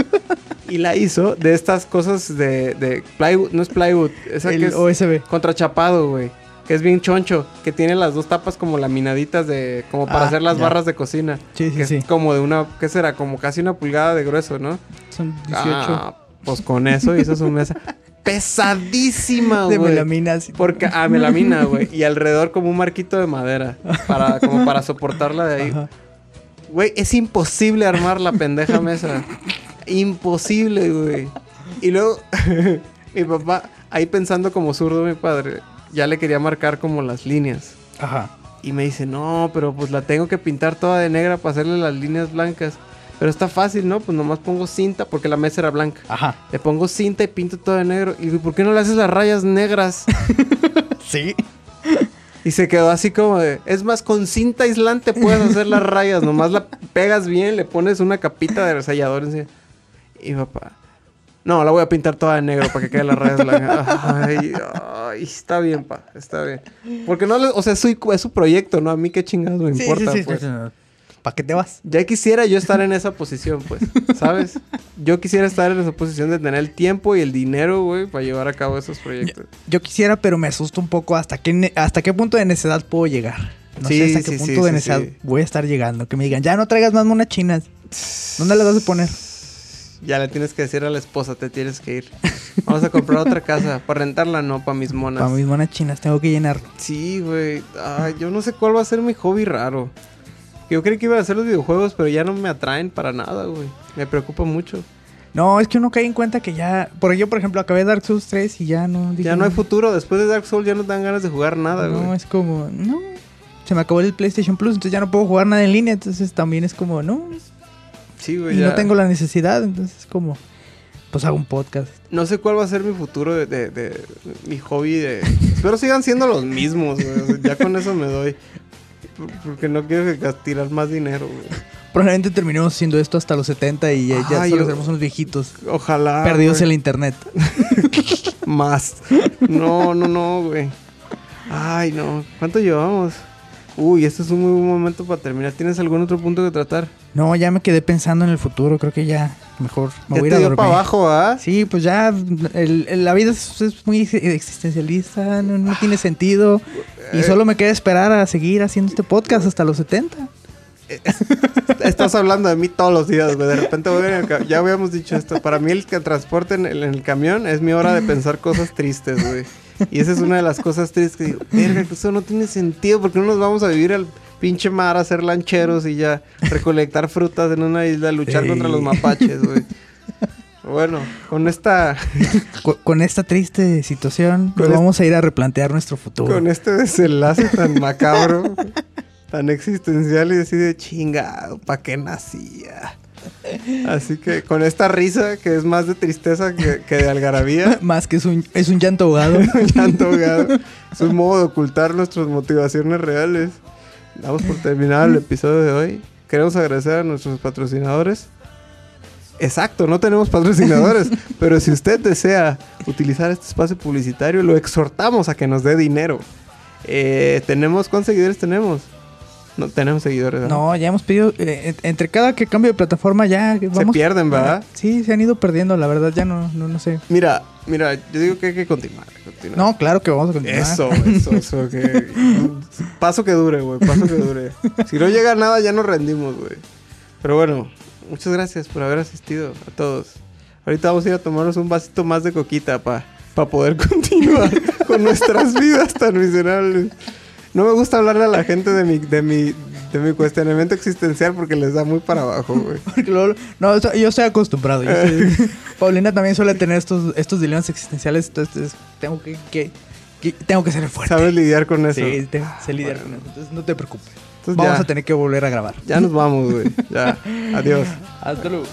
y la hizo de estas cosas de, de plywood, no es plywood, esa que es OSB. contrachapado, güey. Que es bien choncho, que tiene las dos tapas como laminaditas de, como para Ah, hacer las ya. barras de cocina. Sí, sí, que sí. es como de una, ¿qué será? Como casi una pulgada de grueso, ¿no? Son 18 Ah, pues con eso hizo su mesa. Pesadísima, de güey. melaminas. Porque, ah, melamina, güey. Y alrededor como un marquito de madera. Para, como para soportarla de ahí. Güey, es imposible armar la pendeja mesa. Imposible, güey. Y luego, mi papá, ahí pensando como zurdo, mi padre, ya le quería marcar como las líneas. Ajá. Y me dice, no, pero pues la tengo que pintar toda de negra para hacerle las líneas blancas. Pero está fácil, ¿no? Pues nomás pongo cinta porque la mesa era blanca. Ajá. Le pongo cinta y pinto todo de negro. Y digo, ¿por qué no le haces las rayas negras? Sí. Y se quedó así como de, es más, con cinta aislante puedes hacer las rayas, nomás la pegas bien, le pones una capita de sellador encima. Y papá, no, la voy a pintar toda de negro para que quede las rayas blancas. Ay, ay, está bien, pa, está bien. Porque no, le, o sea, es su, es su proyecto, ¿no? A mí qué chingados me importa, pues. ¿Para qué te vas? Ya quisiera yo estar en esa posición, pues, ¿sabes? Yo quisiera estar en esa posición de tener el tiempo y el dinero, güey, para llevar a cabo esos proyectos. Yo quisiera, pero me asusta un poco hasta qué, hasta qué punto de necedad puedo llegar. No Sí, sé hasta qué sí, punto sí, de sí, necedad sí. voy a estar llegando. Que me digan, ya no traigas más monas chinas. ¿Dónde las vas a poner? Ya le tienes que decir a la esposa, te tienes que ir. Vamos a comprar otra casa. Para rentarla, no, para mis monas. Para mis monas chinas tengo que llenarlo. Sí, güey. Yo no sé cuál va a ser mi hobby raro. Yo creí que iba a ser los videojuegos, pero ya no me atraen para nada, güey. Me preocupa mucho. No, es que uno cae en cuenta que ya... Por yo, por ejemplo, acabé Dark Souls 3 y ya no... dije, Ya no hay futuro. Después de Dark Souls ya no dan ganas de jugar nada, No, güey. es como... No. Se me acabó el PlayStation Plus, entonces ya no puedo jugar nada en línea. Entonces también es como, no. Sí, güey. Y ya. no tengo la necesidad, entonces es como... Pues hago un podcast. No sé cuál va a ser mi futuro de, de- de- mi hobby de... Espero sigan siendo los mismos, güey. O sea, ya con eso me doy. Por- Porque no quiero que tirar más dinero, güey. Probablemente terminemos haciendo esto hasta los 70 y ya, ya Ay, solo yo- seremos unos viejitos. Ojalá. perdidos güey. en la internet. Más. No, no, no, güey. Ay, no. ¿Cuánto llevamos? Uy, este es un muy buen momento para terminar. ¿Tienes algún otro punto que tratar? No, ya me quedé pensando en el futuro. Creo que ya mejor me ya voy a ir a dormir. para abajo, ¿ah? Sí, pues ya el- el- la vida es, es muy existencialista, no, no tiene sentido. Y Eh. solo me queda esperar a seguir haciendo este podcast hasta los 70. Estás hablando de mí todos los días, güey. De repente voy en el Ya habíamos dicho esto. Para mí el que transporte en el, en el camión es mi hora de pensar cosas tristes, güey. Y esa es una de las cosas tristes que digo, verga, que eso no tiene sentido. porque no nos vamos a vivir al pinche mar a ser lancheros y ya recolectar frutas en una isla, luchar Sí. contra los mapaches, güey? Bueno, con esta... Con, con esta triste situación, nos este- vamos a ir a replantear nuestro futuro. Con este desenlace tan macabro, tan existencial y así de chingado, ¿para qué nacía? Así que con esta risa que es más de tristeza que, que de algarabía, Más que es un, es un llanto ahogado. un llanto ahogado, es un modo de ocultar nuestras motivaciones reales. Damos por terminado el episodio de hoy. Queremos agradecer a nuestros patrocinadores. Exacto, no tenemos patrocinadores, pero si usted desea utilizar este espacio publicitario, lo exhortamos a que nos dé dinero. Eh, tenemos, ¿cuántos seguidores tenemos? No tenemos seguidores. ¿verdad? No, ya hemos pedido, eh, en- entre cada que cambio de plataforma ya Se vamos... pierden, ¿verdad? Sí, se han ido perdiendo, la verdad ya no, no, no sé. Mira, mira, yo digo que hay que continuar. continuar. No, claro que vamos a continuar. Eso, eso, eso. Que... Paso que dure, güey. Paso que dure. Si no llega nada, ya nos rendimos, güey. Pero bueno, muchas gracias por haber asistido a todos. Ahorita vamos a ir a tomarnos un vasito más de coquita para poder continuar con nuestras vidas tan miserables. No me gusta hablarle a la gente de mi, de mi, de mi cuestionamiento existencial porque les da muy para abajo, güey. Porque luego- no, eso- yo estoy acostumbrado. yo Paulina también suele tener estos, estos dilemas existenciales, entonces tengo que, que- que- tengo que ser fuerte. ¿Sabes lidiar con eso? Sí, te- sé lidiar bueno. con eso. Entonces no te preocupes. Entonces Vamos ya, a tener que volver a grabar. ya nos vamos, güey. Ya. Adiós. Hasta luego.